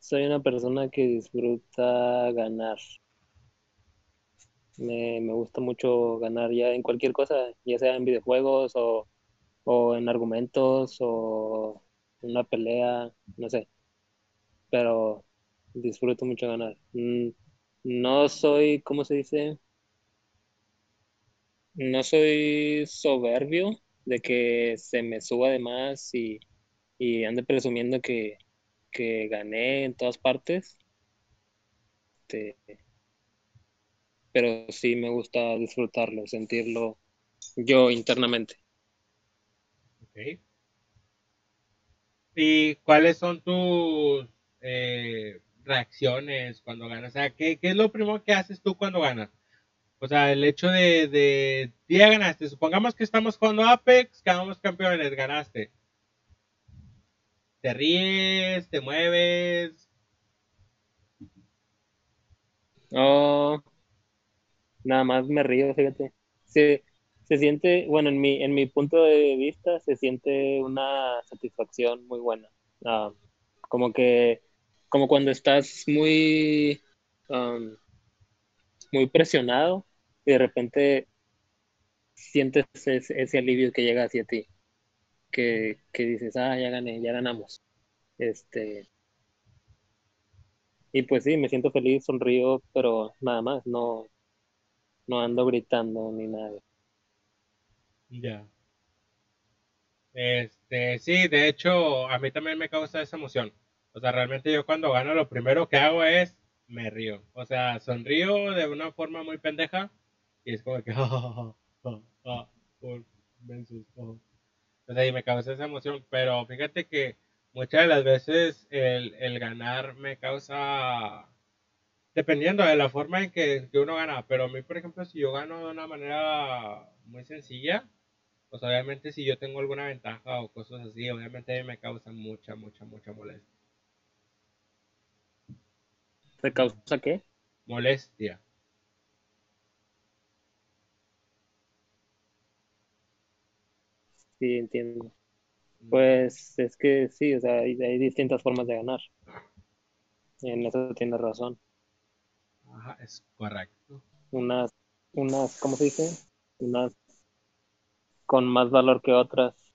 soy una persona que disfruta ganar. Me, me gusta mucho ganar ya en cualquier cosa, ya sea en videojuegos o, o en argumentos o una pelea, no sé. Pero disfruto mucho ganar. Mm, No soy, ¿cómo se dice? No soy soberbio de que se me suba de más y, y ande presumiendo que, que gané en todas partes. Este, pero sí me gusta disfrutarlo, sentirlo yo internamente. Ok. ¿Y cuáles son tus eh, reacciones cuando ganas? O sea, ¿qué, qué es lo primero que haces tú cuando ganas? O sea, el hecho de, de ya ganaste. Supongamos que estamos jugando Apex, quedamos campeones, ganaste. ¿Te ríes? ¿Te mueves? Oh, nada más me río, fíjate. Se, siente, bueno, en mi, en mi punto de vista, se siente una satisfacción muy buena. Ah, como que, como cuando estás muy, um, muy presionado y de repente sientes ese, ese alivio que llega hacia ti. Que, que dices, ah, ya gané, ya ganamos. Este, y pues sí, me siento feliz, sonrío, pero nada más, no, no ando gritando ni nada. Ya. Este, sí, de hecho, a mí también me causa esa emoción. O sea, realmente yo cuando gano lo primero que hago es me río. O sea, sonrío de una forma muy pendeja y es como que ja, ja, ja, ja, ja, sea, y me causa esa emoción, pero fíjate que muchas de las veces el, el ganar me causa dependiendo de la forma en que, que uno gana, pero a mí, por ejemplo, si yo gano de una manera muy sencilla, pues obviamente si yo tengo alguna ventaja o cosas así, obviamente a mí me causa mucha, mucha, mucha molestia. ¿Te causa qué? Molestia. Sí, entiendo. Pues es que sí, o sea, hay, hay distintas formas de ganar. En eso tienes razón. Ajá, es correcto. Unas, unas, ¿cómo se dice? Unas con más valor que otras.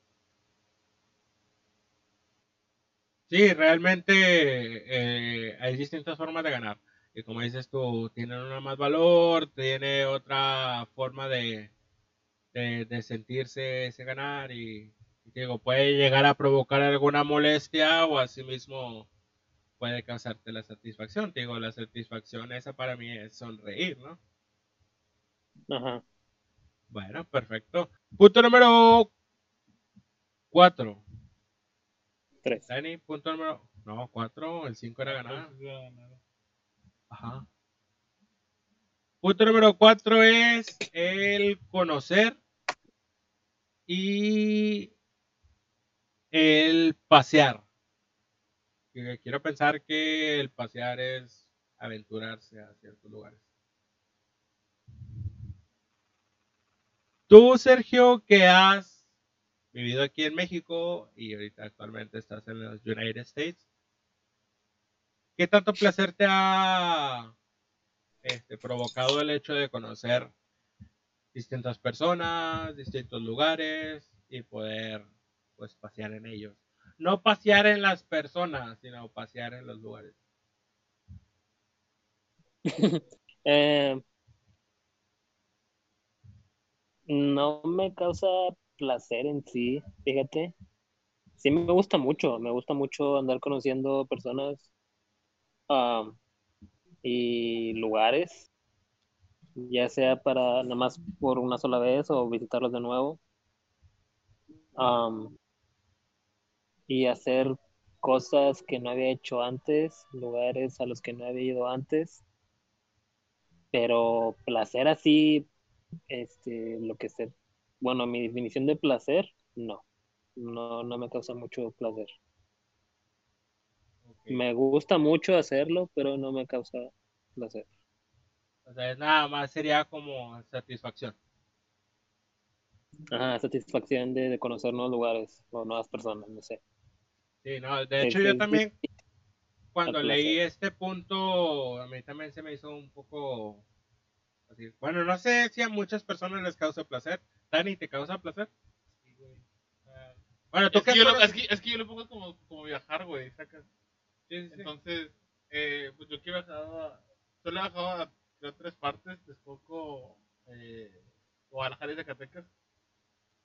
Sí, realmente eh, hay distintas formas de ganar. Y como dices tú, tienen una más valor, tiene otra forma de, de, de sentirse ese ganar y, y digo, puede llegar a provocar alguna molestia o asimismo puede causarte la satisfacción. Te digo, la satisfacción esa para mí es sonreír, ¿no? Ajá. Bueno, perfecto. Punto número 4. Tres. Dani, punto número... No, 4, el 5 era ganar. Ajá. Punto número 4 es el conocer y el pasear. Quiero pensar que el pasear es aventurarse a ciertos lugares. Tú, Sergio, que has vivido aquí en México y ahorita actualmente estás en los United States, ¿qué tanto placer te ha este, provocado el hecho de conocer distintas personas, distintos lugares y poder pues pasear en ellos. No pasear en las personas, sino pasear en los lugares. Eh, no me causa placer en sí, fíjate. Sí me gusta mucho, me gusta mucho andar conociendo personas ah, y lugares, ya sea para nada más por una sola vez o visitarlos de nuevo. Am, y hacer cosas que no había hecho antes, lugares a los que no había ido antes. Pero placer así, este, lo que sé, bueno, mi definición de placer, no, no, no me causa mucho placer. Me gusta mucho hacerlo, pero no me causa placer. O sea, nada más sería como satisfacción. Ajá, satisfacción de, de conocer nuevos lugares o nuevas personas, no sé. Sí, no, de hecho Este, yo sí, también cuando leí este punto, a mí también se me hizo un poco así. Bueno, no sé si a muchas personas les causa placer. Dani, ¿te causa placer? Sí, güey. Ah, Bueno, tú es, que yo lo, es, que, es que yo lo pongo como, como viajar, güey, sí. Entonces, eh, pues yo que he viajado a, solo he viajado a creo, tres partes, Texcoco, eh, Guadalajara y Zacatecas.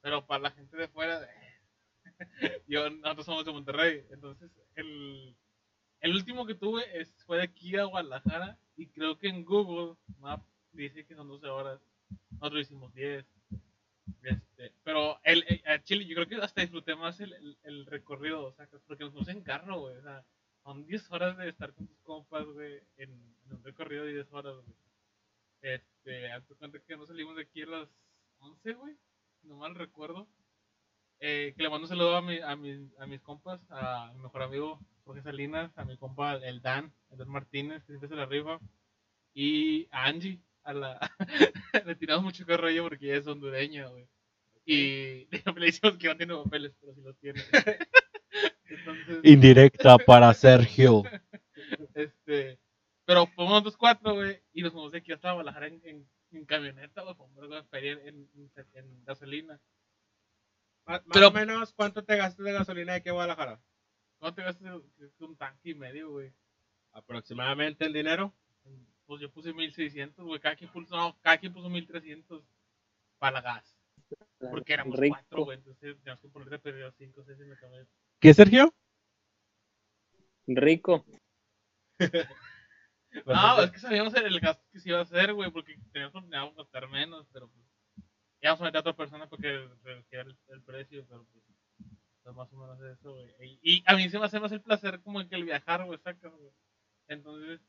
Pero para la gente de fuera, yo, nosotros somos de Monterrey. Entonces, el, el último que tuve es, fue de aquí a Guadalajara y creo que en Google Maps dice que son 12 horas. Nosotros hicimos 10. Este, pero el, el- Chile, yo creo que hasta disfruté más el, el, recorrido, sacas, porque nos puse en carro. O sea, son 10 horas de estar con tus compas, güey, en, un recorrido de 10 horas. Este, hazte cuenta que nos salimos de aquí a las 11, güey, si no mal recuerdo. Eh, que le mando un saludo a, mi, a, mis, a mis compas, a mi mejor amigo Jorge Salinas, a mi compa el Dan, el Dan Martínez, que siempre se la rifa, y a Angie, a la... le tiramos mucho rollo porque ella es hondureña, güey. Y le decimos que no tiene papeles, pero sí los tiene. Entonces, Indirecta para Sergio. este, pero fuimos nosotros cuatro, güey, y nos fuimos de aquí hasta Guadalajara en, en, en camioneta, güey, fue un vergo de feria en, en, en gasolina. Más, más Pero- o menos, ¿cuánto te gastas de gasolina de aquí a Guadalajara? ¿Cuánto te gastas? Que Un tanque y medio, güey. Aproximadamente en dinero. Pues yo puse 1600, güey, cada quien puso, no, cada quien puso 1300 para la gas. Porque éramos Rico. cuatro, güey, entonces teníamos que ponerle perdido 5 o 6 en la camioneta. ¿Qué, Sergio? Rico. No, es que sabíamos el, el gasto que se iba a hacer, güey, porque teníamos planeado gastar menos, pero pues íbamos a meter a otra persona porque redujera el, el precio, pero pues, pues, más o menos eso, güey. Y, a mí se me hace más el placer como que el viajar, güey, sacas, güey. Entonces,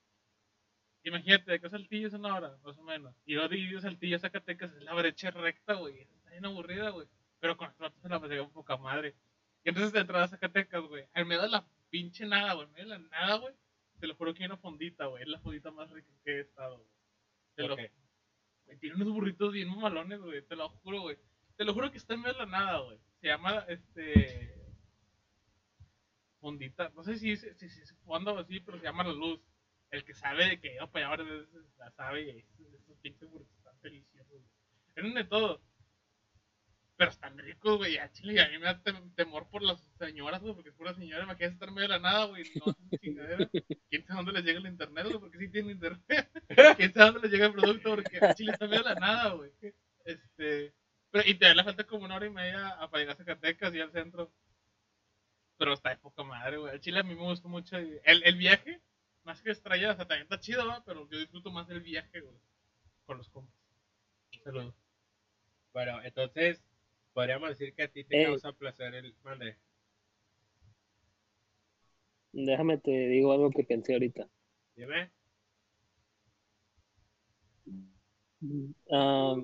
imagínate, de acá Saltillo es una hora, más o menos. Y yo divido Saltillo Zacatecas, es la brecha recta, güey. Está bien aburrida, güey. Pero con esto se la pasé un poca madre. Y entonces de entrada a Zacatecas, güey, en medio de la pinche nada, güey, en medio de la nada, güey. Te lo juro que hay una fondita, güey. Es la fondita más rica que he estado, güey. Te lo- güey, Tiene unos burritos bien mamalones, güey. Te lo juro, güey. Te lo juro que está en medio de la nada, güey. Se llama, este... Fondita. No sé si, si, si, si es o así, pero se llama La Luz. El que sabe de que yo para allá varias veces la sabe y esos, esos pinches burritos están deliciosos, güey. Tienen de todo. Pero están ricos, güey. A Chile, y a mí me da tem- temor por las señoras, güey, porque es pura señora. Me queda estar medio de la nada, güey. No chingadera. ¿Quién sabe dónde les llega el internet, güey? Porque sí tiene internet. ¿Quién sabe dónde les llega el producto? Porque a Chile está medio de la nada, güey. Este. Pero, y te le falta como una hora y media a para llegar a Zacatecas y al centro. Pero está de poca madre, güey. A Chile a mí me gustó mucho. El, el viaje, más que estrella, o sea, también está chido, ¿va? Pero yo disfruto más el viaje, güey. Con los compas. Un saludo. Bueno, entonces, podríamos decir que a ti te Eh. causa placer el mande. Déjame te digo algo que pensé ahorita. Dime. Ah,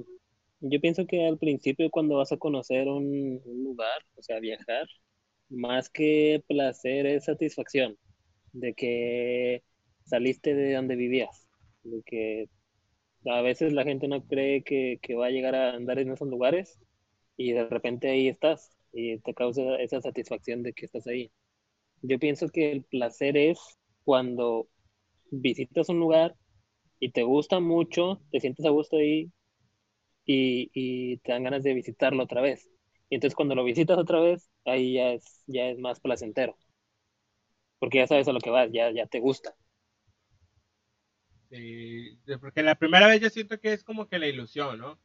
yo pienso que al principio cuando vas a conocer un, un lugar, o sea, viajar, más que placer es satisfacción de que saliste de donde vivías, de que a veces la gente no cree que, que va a llegar a andar en esos lugares y de repente ahí estás y te causa esa satisfacción de que estás ahí. Yo pienso que el placer es cuando visitas un lugar y te gusta mucho, te sientes a gusto ahí y, y te dan ganas de visitarlo otra vez. Y entonces cuando lo visitas otra vez, ahí ya es, ya es más placentero. Porque ya sabes a lo que vas, ya, ya te gusta. Sí, porque la primera vez yo siento que es como que la ilusión, ¿no?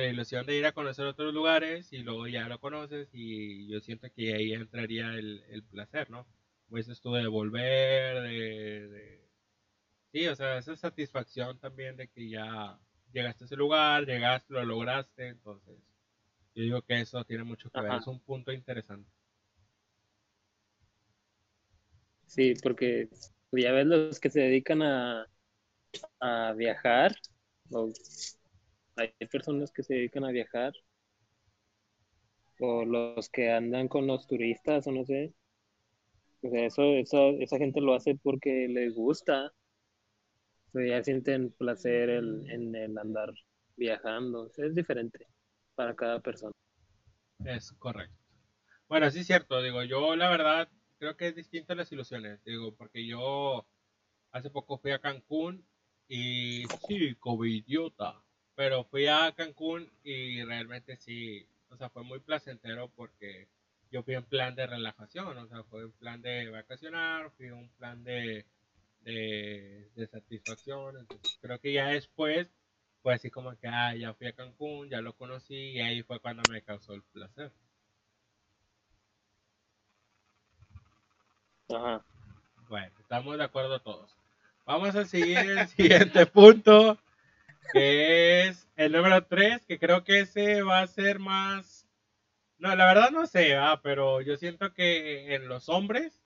La ilusión de ir a conocer otros lugares y luego ya lo conoces y yo siento que ahí entraría el, el placer, ¿no? Dices tú, de volver, de, de- Sí, o sea, esa satisfacción también de que ya llegaste a ese lugar, llegaste, lo lograste, entonces yo digo que eso tiene mucho que ver, es un punto interesante. Sí, porque ya ves los que se dedican a, a viajar, o hay personas que se dedican a viajar, o los que andan con los turistas, o no sé. O sea, eso, eso, esa gente lo hace porque les gusta. O sea, ya sienten placer el- en el andar viajando. Es diferente para cada persona. Es correcto. Bueno, sí es cierto, digo, yo la verdad creo que es distinto a las ilusiones, digo, porque yo hace poco fui a Cancún y sí, idiota, pero fui a Cancún y realmente sí, o sea, fue muy placentero porque yo fui en plan de relajación, o sea, fue en plan de vacacionar, fui en un plan de, de, de satisfacción, entonces creo que ya después fue así como que, ah, ya fui a Cancún, ya lo conocí y ahí fue cuando me causó el placer. Ajá. Bueno, estamos de acuerdo todos. Vamos a seguir el siguiente punto, que es el número 3, que creo que ese va a ser más... No, la verdad no sé, ah, pero yo siento que en los hombres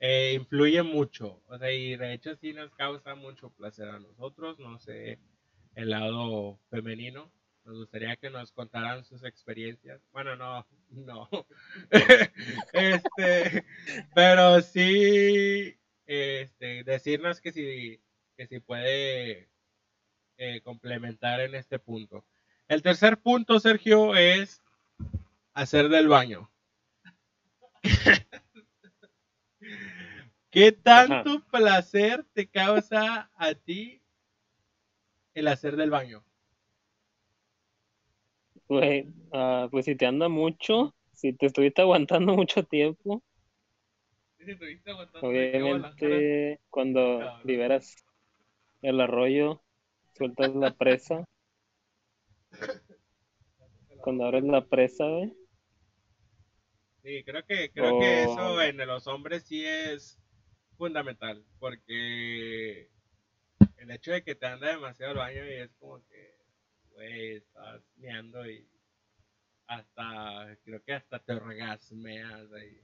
eh, influye mucho. O sea, y de hecho sí nos causa mucho placer a nosotros, no sé, el lado femenino. Nos gustaría que nos contaran sus experiencias. Bueno, no, no. este, pero sí, este, decirnos que si, que si puede eh, complementar en este punto. El tercer punto, Sergio, es hacer del baño. ¿Qué tanto placer te causa a ti el hacer del baño? Güey, ah, pues si te anda mucho, si te estuviste aguantando mucho tiempo, obviamente cuando liberas el arroyo, sueltas la presa. Cuando abres la presa, güey. Sí, creo que, creo que eso en los hombres sí es fundamental, porque el hecho de que te anda demasiado al baño y es como que, güey, estás meando y hasta, creo que hasta te orgasmeas ahí.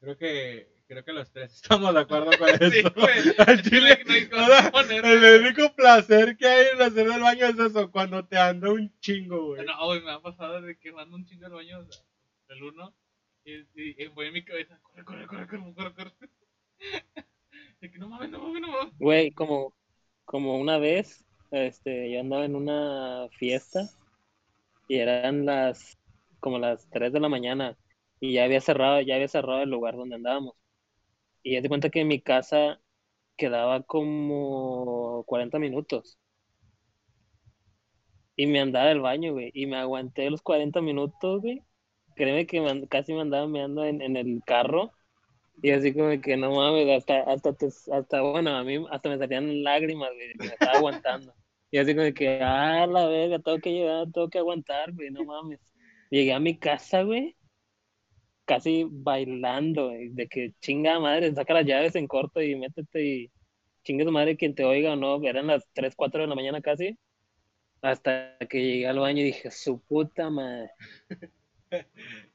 Creo que, creo que los tres estamos de acuerdo con Sí, eso. güey. Al chile, No o sea, el único placer que hay en hacer del baño es eso, cuando te anda un chingo, güey. No, güey, me ha pasado de que mando un chingo al baño, o sea, el uno, y, y, y voy en mi cabeza, corre, corre, corre, corre, corre, corre. De que no mames, no mames, no mames. Güey, como, como una vez, este, yo andaba en una fiesta y eran las, como las 3 de la mañana y ya había cerrado, ya había cerrado el lugar donde andábamos. Y ya te cuenta que mi casa quedaba como 40 minutos. Y me andaba al baño, güey, y me aguanté los 40 minutos, güey. Créeme que me casi me andaba meando en, en el carro. Y así como que no mames, hasta, hasta, te- hasta, bueno, a mí hasta me salían lágrimas, güey, me estaba aguantando. Y así como que, ah, la verga, tengo que llegar, tengo que aguantar, güey, no mames. Llegué a mi casa, güey, casi bailando, de que chinga madre, saca las llaves en corto y métete y chingue su madre quien te oiga o no, eran las 3, 4 de la mañana casi. Hasta que llegué al baño y dije, su puta madre.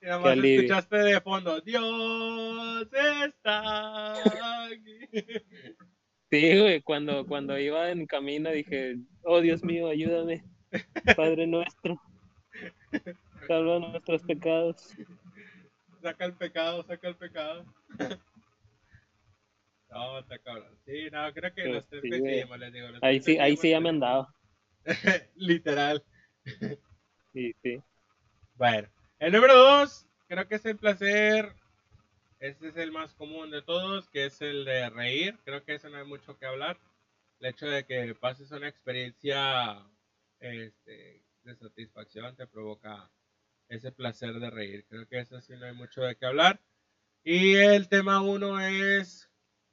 Y nada más escuchaste de fondo, Dios está aquí. Sí, güey, cuando, cuando iba en camino dije, oh Dios mío, ayúdame, Padre nuestro, salva nuestros pecados. Saca el pecado, saca el pecado. No, está cabrón. Sí, no, creo que los tres sí, coincidimos, les digo. los Ahí sí, ahí sí ya me coincidimos. andaba. Literal. Sí, sí. Bueno, el número dos, creo que es el placer Este es el más común de todos, que es el de reír. Creo que eso no hay mucho que hablar. El hecho de que pases una experiencia este, de satisfacción te provoca ese placer de reír. Creo que eso sí no hay mucho de qué hablar. Y el tema uno es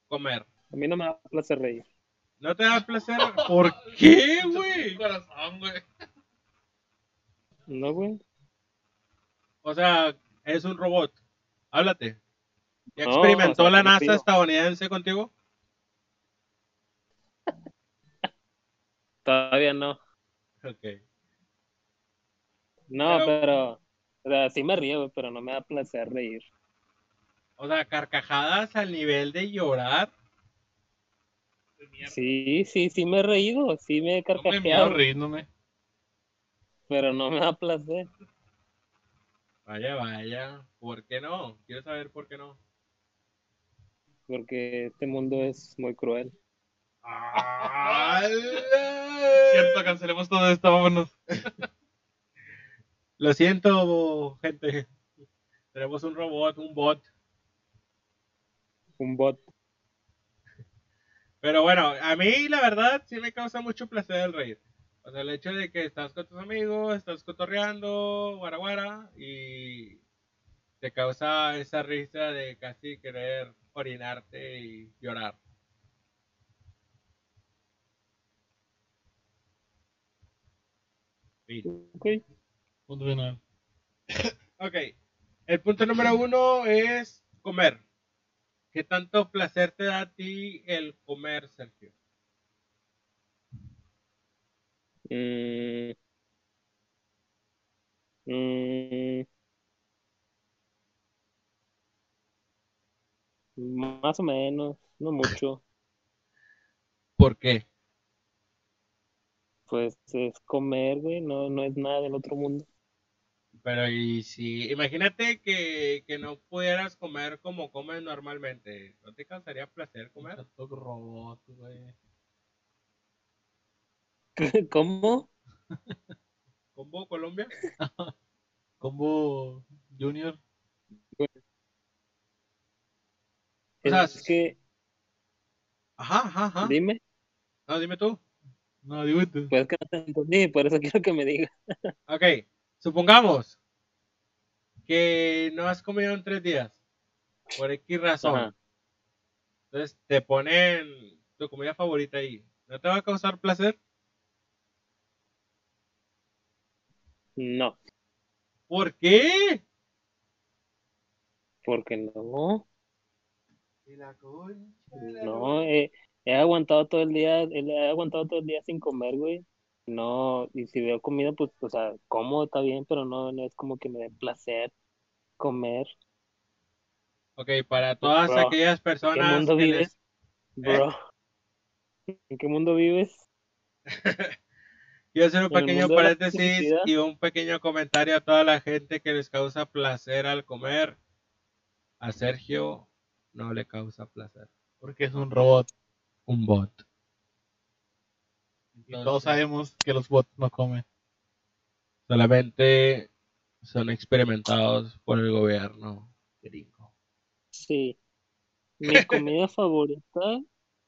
comer. A mí no me da placer reír. ¿No te da placer? ¿Por qué, güey? Corazón, güey. No, güey. O sea, es un robot. Háblate. ¿Ya No, experimentó o sea, la NASA estadounidense contigo? Todavía no. Ok. No, Pero- pero. O sea, sí me río, pero no me da placer reír. O sea, carcajadas al nivel de llorar. Sí, sí, sí me he reído. Sí me he No me carcajeado. riéndome. Pero no me da placer. Vaya, vaya. ¿Por qué no? Quiero saber por qué no. Porque este mundo es muy cruel. Cierto, cancelemos todo esto, vámonos. Lo siento, gente. Tenemos un robot, un bot. Un bot. Pero bueno, a mí la verdad sí me causa mucho placer el reír. O sea, el hecho de que estás con tus amigos, estás cotorreando, guara guara, y te causa esa risa de casi querer orinarte y llorar. Ok. Punto final. Ok, el punto número uno es comer. ¿Qué tanto placer te da a ti el comer, Sergio? Mm. Mm. Más o menos, no mucho. ¿Por qué? Pues es comer, güey, no, no es nada del otro mundo. Pero y si, imagínate que, que no pudieras comer como comes normalmente, ¿no te causaría placer comer? Robot, güey. ¿Cómo? ¿Combo Colombia? Combo Junior. O sea, Es que, Ajá, ajá, ajá. dime, No, dime tú. No, digo tú. pues que no te entendí, por eso quiero que me digas. Ok, supongamos que no has comido en tres días, por X razón. Ajá. Entonces te ponen tu comida favorita ahí. ¿No te va a causar placer? No, ¿Por qué? porque no, Y la concha de la no, he, he aguantado todo el día, he aguantado todo el día sin comer, güey. No, y si veo comida, pues, o sea, como está bien, pero no, no es como que me dé placer comer. Ok, para todas Bro, aquellas ¿Qué personas mundo que vives, les- bro? ¿En qué mundo vives? Quiero hacer un En pequeño paréntesis y un pequeño comentario a toda la gente que les causa placer al comer. A Sergio no le causa placer. Porque es un robot. Un bot. Todos sabemos que los bots no comen. Solamente son experimentados por el gobierno gringo. Sí. Mi comida favorita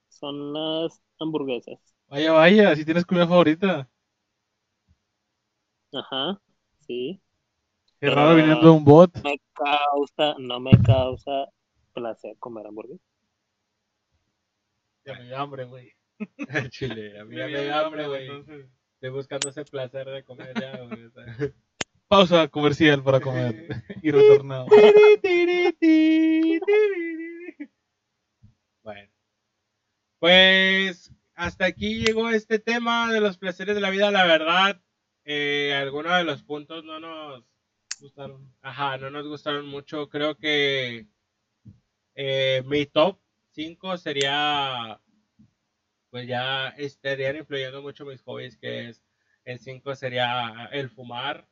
son las hamburguesas. Vaya, vaya, si tienes comida favorita. Ajá, sí. Qué raro viniendo de un bot. Me causa, no me causa placer comer hamburguesas. Ya me dio hambre, güey. Chile, a mí ya me dio hambre, güey. Estoy buscando ese placer de comer ya, güey. Pausa comercial para comer. y retornado. Bueno, pues hasta aquí llegó este tema de los placeres de la vida. La verdad, eh, algunos de los puntos no nos Gustaron. Ajá, no nos gustaron mucho. Creo que eh, mi top 5 sería, pues ya estarían influyendo mucho mis hobbies, que es, el 5 sería el fumar.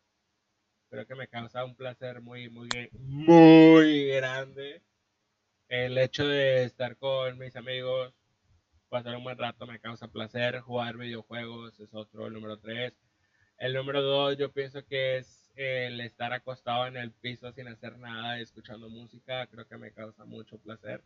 Creo que me causa un placer muy, muy, muy grande. El hecho de estar con mis amigos, pasar un buen rato me causa placer. Jugar videojuegos es otro, el número 3. El número 2 yo pienso que es el estar acostado en el piso sin hacer nada, escuchando música, creo que me causa mucho placer.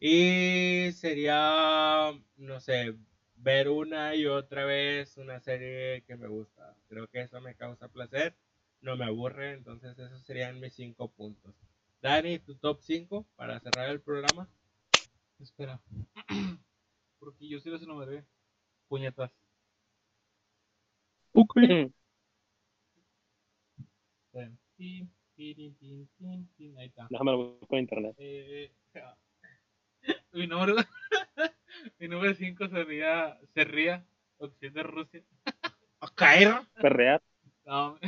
Y sería, no sé, ver una y otra vez una serie que me gusta. Creo que eso me causa placer, no me aburre, entonces esos serían mis cinco puntos. Dani, tu top 5 para cerrar el programa. Espera. Porque yo sí los enumeré. Puñetas. Ok. Ahí está. Déjame en internet. Eh, mi número mi número 5 sería Serría, opción de Rusia. ¿A caer? Perrear. No,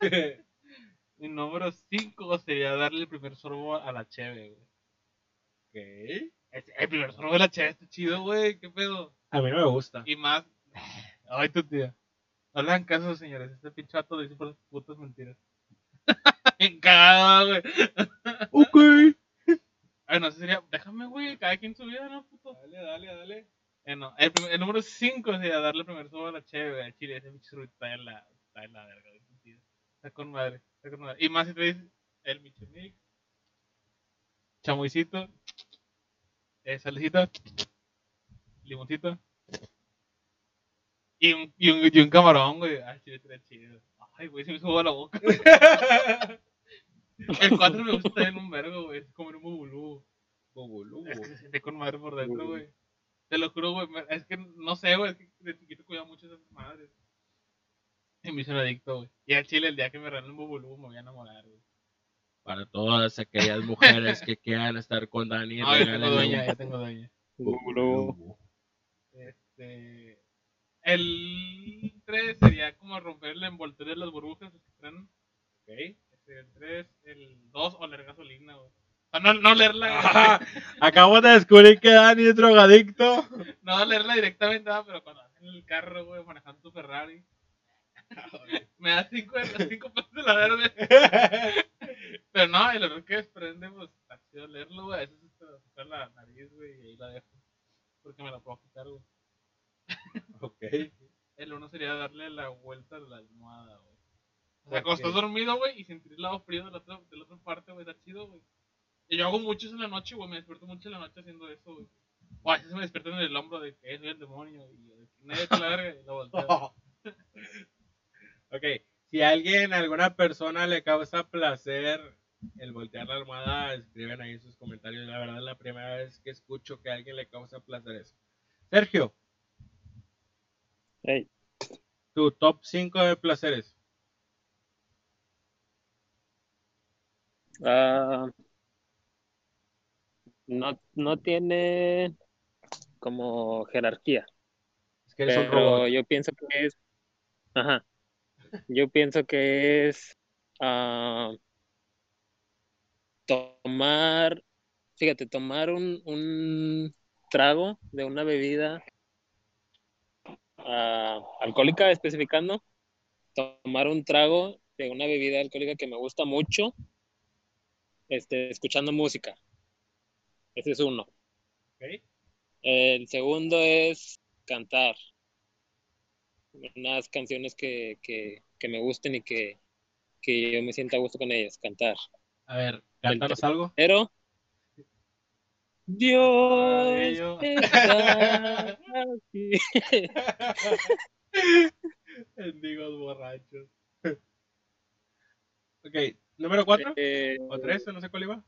mi número 5 sería darle el primer sorbo a la cheve, güey. Es- El primer sorbo de la cheve está chido, güey. ¿Qué pedo? A mí no me gusta. Y más. Ay, tu tía. No le hagan caso, señores. Este pinche vato dice por putas mentiras. Bien cagado, güey. Ok. Ay, no, sería. Déjame, güey. Cada quien su vida, ¿no, puto? Dale, dale, dale. Eh, no, el, el número 5 sería darle primer sorbo a la cheve, al Chile, ese sorbo está en la, está en la verga, güey. Está con madre. Está con madre. Y más si te dices el Michemix, chamuicito, eh, salecita, limoncito. Y un, y, un, y un camarón, güey. Ay, chile, estaría chido. Ay, güey, se me subo a la boca. El 4 me gusta también un vergo, güey. Es comer un bubulú. Bubulú. Es que se siente con madre por dentro, güey. Te lo juro, güey. Es que no sé, güey. Es que de chiquito cuidaba mucho de esas madres. Y me hizo un adicto, güey. Y al chile, el día que me regalen un bubulú, me voy a enamorar, güey. Para todas aquellas mujeres que quieran estar con Dani. No, ya tengo dueña, ya tengo dueña. bubulú. Este. El 3 sería como romper el envoltorio de las burbujas que traen. Ok. El 3, el 2, oler gasolina, güey. O no, no olerla, Ah, Acabo de descubrir que Dani es drogadicto. no olerla directamente, ah, pero cuando en el carro, güey, manejando tu Ferrari. me da 5 cinco pesos de la verde. Pero no, el olor que desprende, pues, está chido olerlo, güey. A veces toca la nariz, güey, y ahí la dejo. Porque me la puedo quitar, güey. ok. El uno sería darle la vuelta a la almohada, güey. O sea, cuando Ok. estás dormido, güey, y sentir el lado frío de la otra, de la otra parte, güey, está chido, güey. Y yo hago mucho eso en la noche, güey, me despierto mucho en la noche haciendo eso, güey. O a veces me despierto en el hombro de que soy el demonio, y yo de que nadie te la verga, y la volteo. ok. Si a alguien, alguna persona le causa placer el voltear la almohada, escriben ahí en sus comentarios. La verdad es la primera vez que escucho que a alguien le causa placer eso. Sergio, Ey, tu top 5 de placeres. Ah, no, no tiene como jerarquía. Es que Pero robot. yo pienso que es. Ajá. Yo pienso que es. ah, tomar. Fíjate, tomar un, un trago de una bebida ah, alcohólica, especificando. Tomar un trago de una bebida alcohólica que me gusta mucho. Este, escuchando música. Ese es uno. El segundo es cantar. Unas canciones que, que, que me gusten y que, que yo me sienta a gusto con ellas, cantar. A ver, cántanos algo. Pero Dios está aquí. Mendigos borrachos. ok, número 4 Eh, o 3, no sé cuál iba.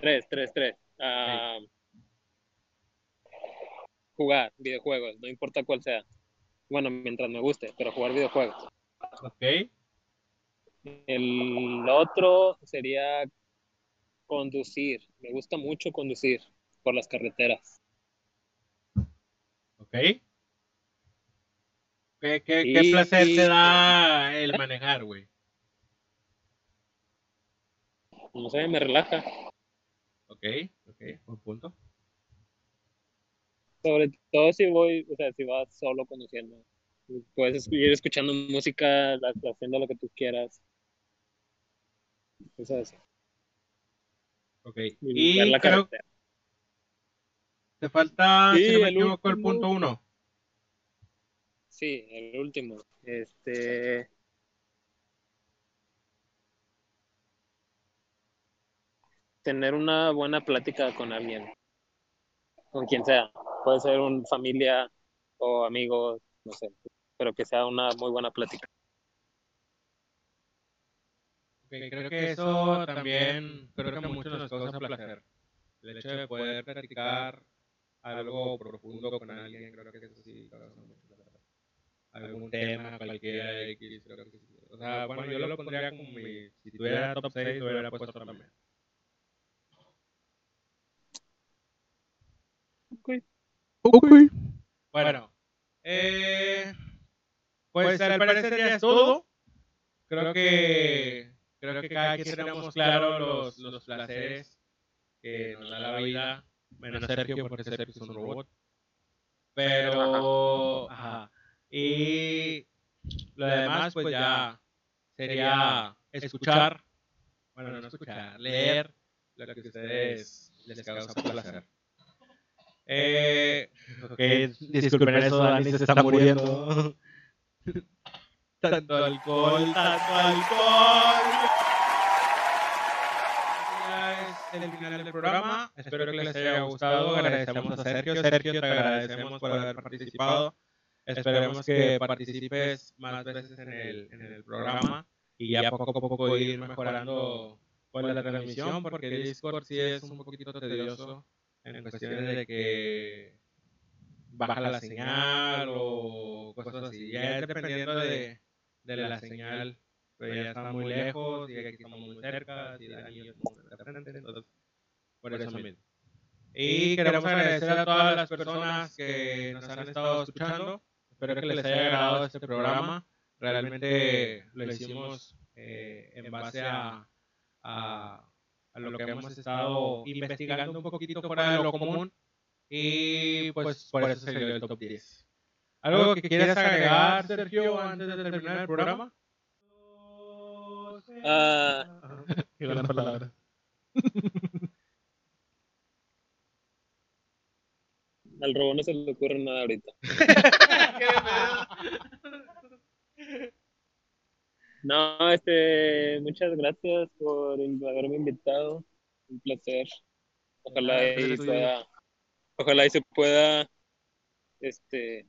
tres, tres, tres. Ah, Jugar videojuegos, no importa cuál sea. Bueno, mientras me guste, pero jugar videojuegos. Ok, El otro sería conducir. Me gusta mucho conducir por las carreteras. ok. ¿Qué, qué, qué placer te da el manejar, güey? No sé, me relaja. Ok, ok, buen punto. Sobre todo si voy, o sea, si vas solo conduciendo. Puedes es- ir escuchando música, haciendo lo que tú quieras. Cosas así. Ok, Y la creo te falta, Sí, si no me el equivoco, el punto 1. Sí, el último. Este. Tener una buena plática con alguien, con quien sea. Puede ser un familia o amigos, no sé, pero que sea una muy buena plática. Creo que eso también, creo que muchos nos causa placer. El hecho de poder platicar algo profundo con alguien, creo que eso sí causa mucho. Algún tema, cualquiera X, creo que sí. O sea, bueno, yo lo pondría como mi, si tuviera top 6, lo hubiera puesto también. Bueno, eh, pues al parecer ya es todo. Creo que creo que cada quien tenemos claro los, los placeres que nos da la vida, menos Sergio porque Sergio es un robot. Pero, ajá. Y lo demás, pues ya sería escuchar, bueno, no escuchar, leer lo que a ustedes les causa placer. Eh, ok, disculpen eso, Dani se está muriendo. tanto alcohol, tanto alcohol. Ya es el final del programa. Espero que les haya gustado. Agradecemos a Sergio. Sergio, te agradecemos por haber participado. Esperemos que participes más veces en el, en el programa y ya poco a poco ir mejorando con la transmisión, porque el Discord sí es un poquito tedioso en cuestiones de que baja la señal o cosas así. Ya es dependiendo de, de la señal, pero ya está muy lejos y aquí estamos muy cerca, y Dani de frente, entonces por eso mismo. Y queremos agradecer a todas las personas que nos han estado escuchando. Espero que les haya agradado este programa. Realmente lo hicimos eh, en base a, a, a lo que hemos estado investigando un poquito fuera de lo común. Y pues por eso salió el top 10. ¿Algo que quieras agregar, Sergio, antes de terminar el programa? Ah, Qué buena palabra. al robot no se le ocurre nada ahorita. No, este, muchas gracias por haberme invitado. Un placer. Ojalá Ah, y pueda, ojalá y se pueda, este,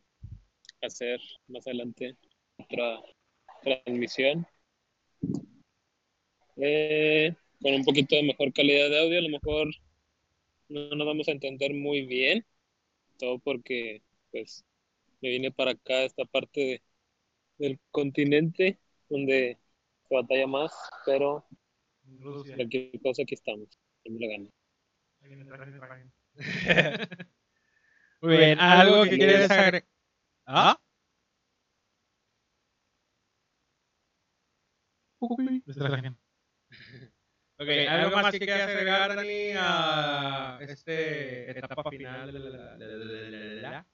hacer más adelante otra transmisión. Eh, con un poquito de mejor calidad de audio, a lo mejor no nos vamos a entender muy bien, todo porque, pues, me vine para acá, esta parte de- del continente donde se batalla más, pero Rusia. cualquier cosa aquí estamos. Dame la gana. Muy bien, ¿algo que quieres agregar? ¿Ah? Traje. Ok, ¿algo más que quieras agregar, Dani, a este etapa final de la...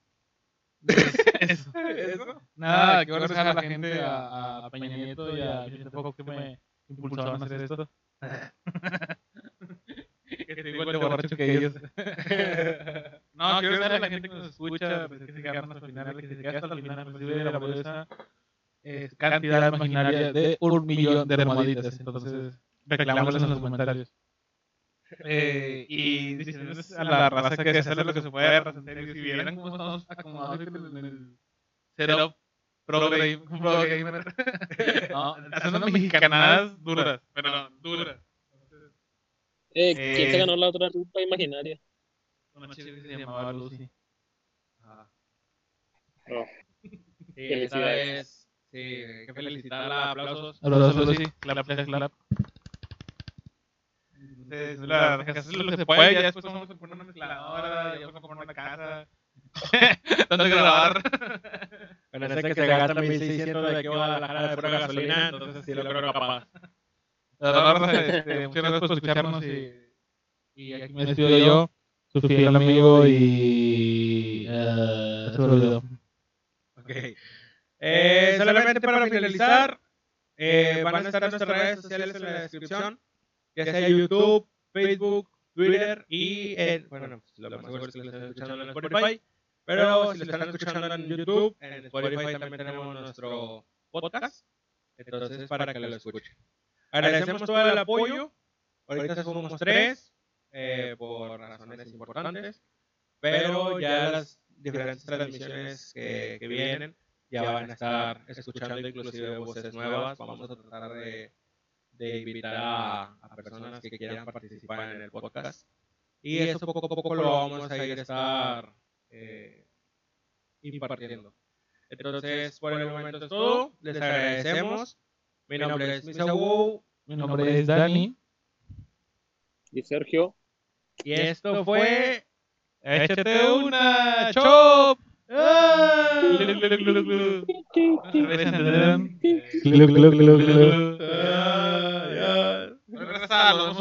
Eso. ¿Eso? Nada, quiero agradecer a la gente, a, a Peña Nieto y a Vicente Fox que me impulsaron a hacer esto. que estoy igual de borracho que ellos. No, quiero agradecer a la gente que nos escucha, pues, que se quedaron hasta el final, que se queda hasta el final, recibe la valiosa eh, cantidad imaginaria de un millón de remoditas. Entonces, reclamarles en los comentarios. Eh, y decirles a la raza que hacerle lo que se puede, serio, si vieran cómo estamos acomodados en el setup pro, game- pro gamer, no, haciendo mexicanadas duras, pero no, duras. Eh, ¿Quién Eh, se ganó la otra ruta imaginaria? Una chica que se llamaba Lucy. No. Sí, esta Felicidades. vez, sí, hay que felicitarla, aplausos. Aplausos, Lucy. Clap, clap, clap. Entonces, la, hacer lo que se puede, ya después vamos a poner una mezcladora, ya vamos a poner una casa, donde grabar. Con ese que se gasta 1600 de aquí a Guadalajara de pura gasolina, entonces sí lo creo capaz. La verdad, este, muchas gracias por escucharnos y, y aquí me despido yo, su fiel amigo y... eh, se olvidó. Ok. Eh, solamente para finalizar, eh, van a estar nuestras redes sociales en la descripción, ya sea YouTube, Facebook, Twitter y en, bueno, lo más seguro es que lo están escuchando en Spotify, pero si lo están escuchando en YouTube, en Spotify también tenemos nuestro podcast, entonces para que lo escuchen. Agradecemos todo el apoyo, ahorita somos tres, eh, por razones importantes, pero ya las diferentes transmisiones que, que vienen ya van a estar escuchando inclusive voces nuevas. Vamos a tratar de, de invitar a, a personas que quieran participar en el podcast. Y eso poco a poco lo vamos a ir a estar eh, impartiendo. Entonces, por el momento es todo. Les agradecemos. Mi nombre es Misa Wu. Mi nombre es Dani. Y Sergio. Y esto fue. Échate una chop. ¡Ah! Ah,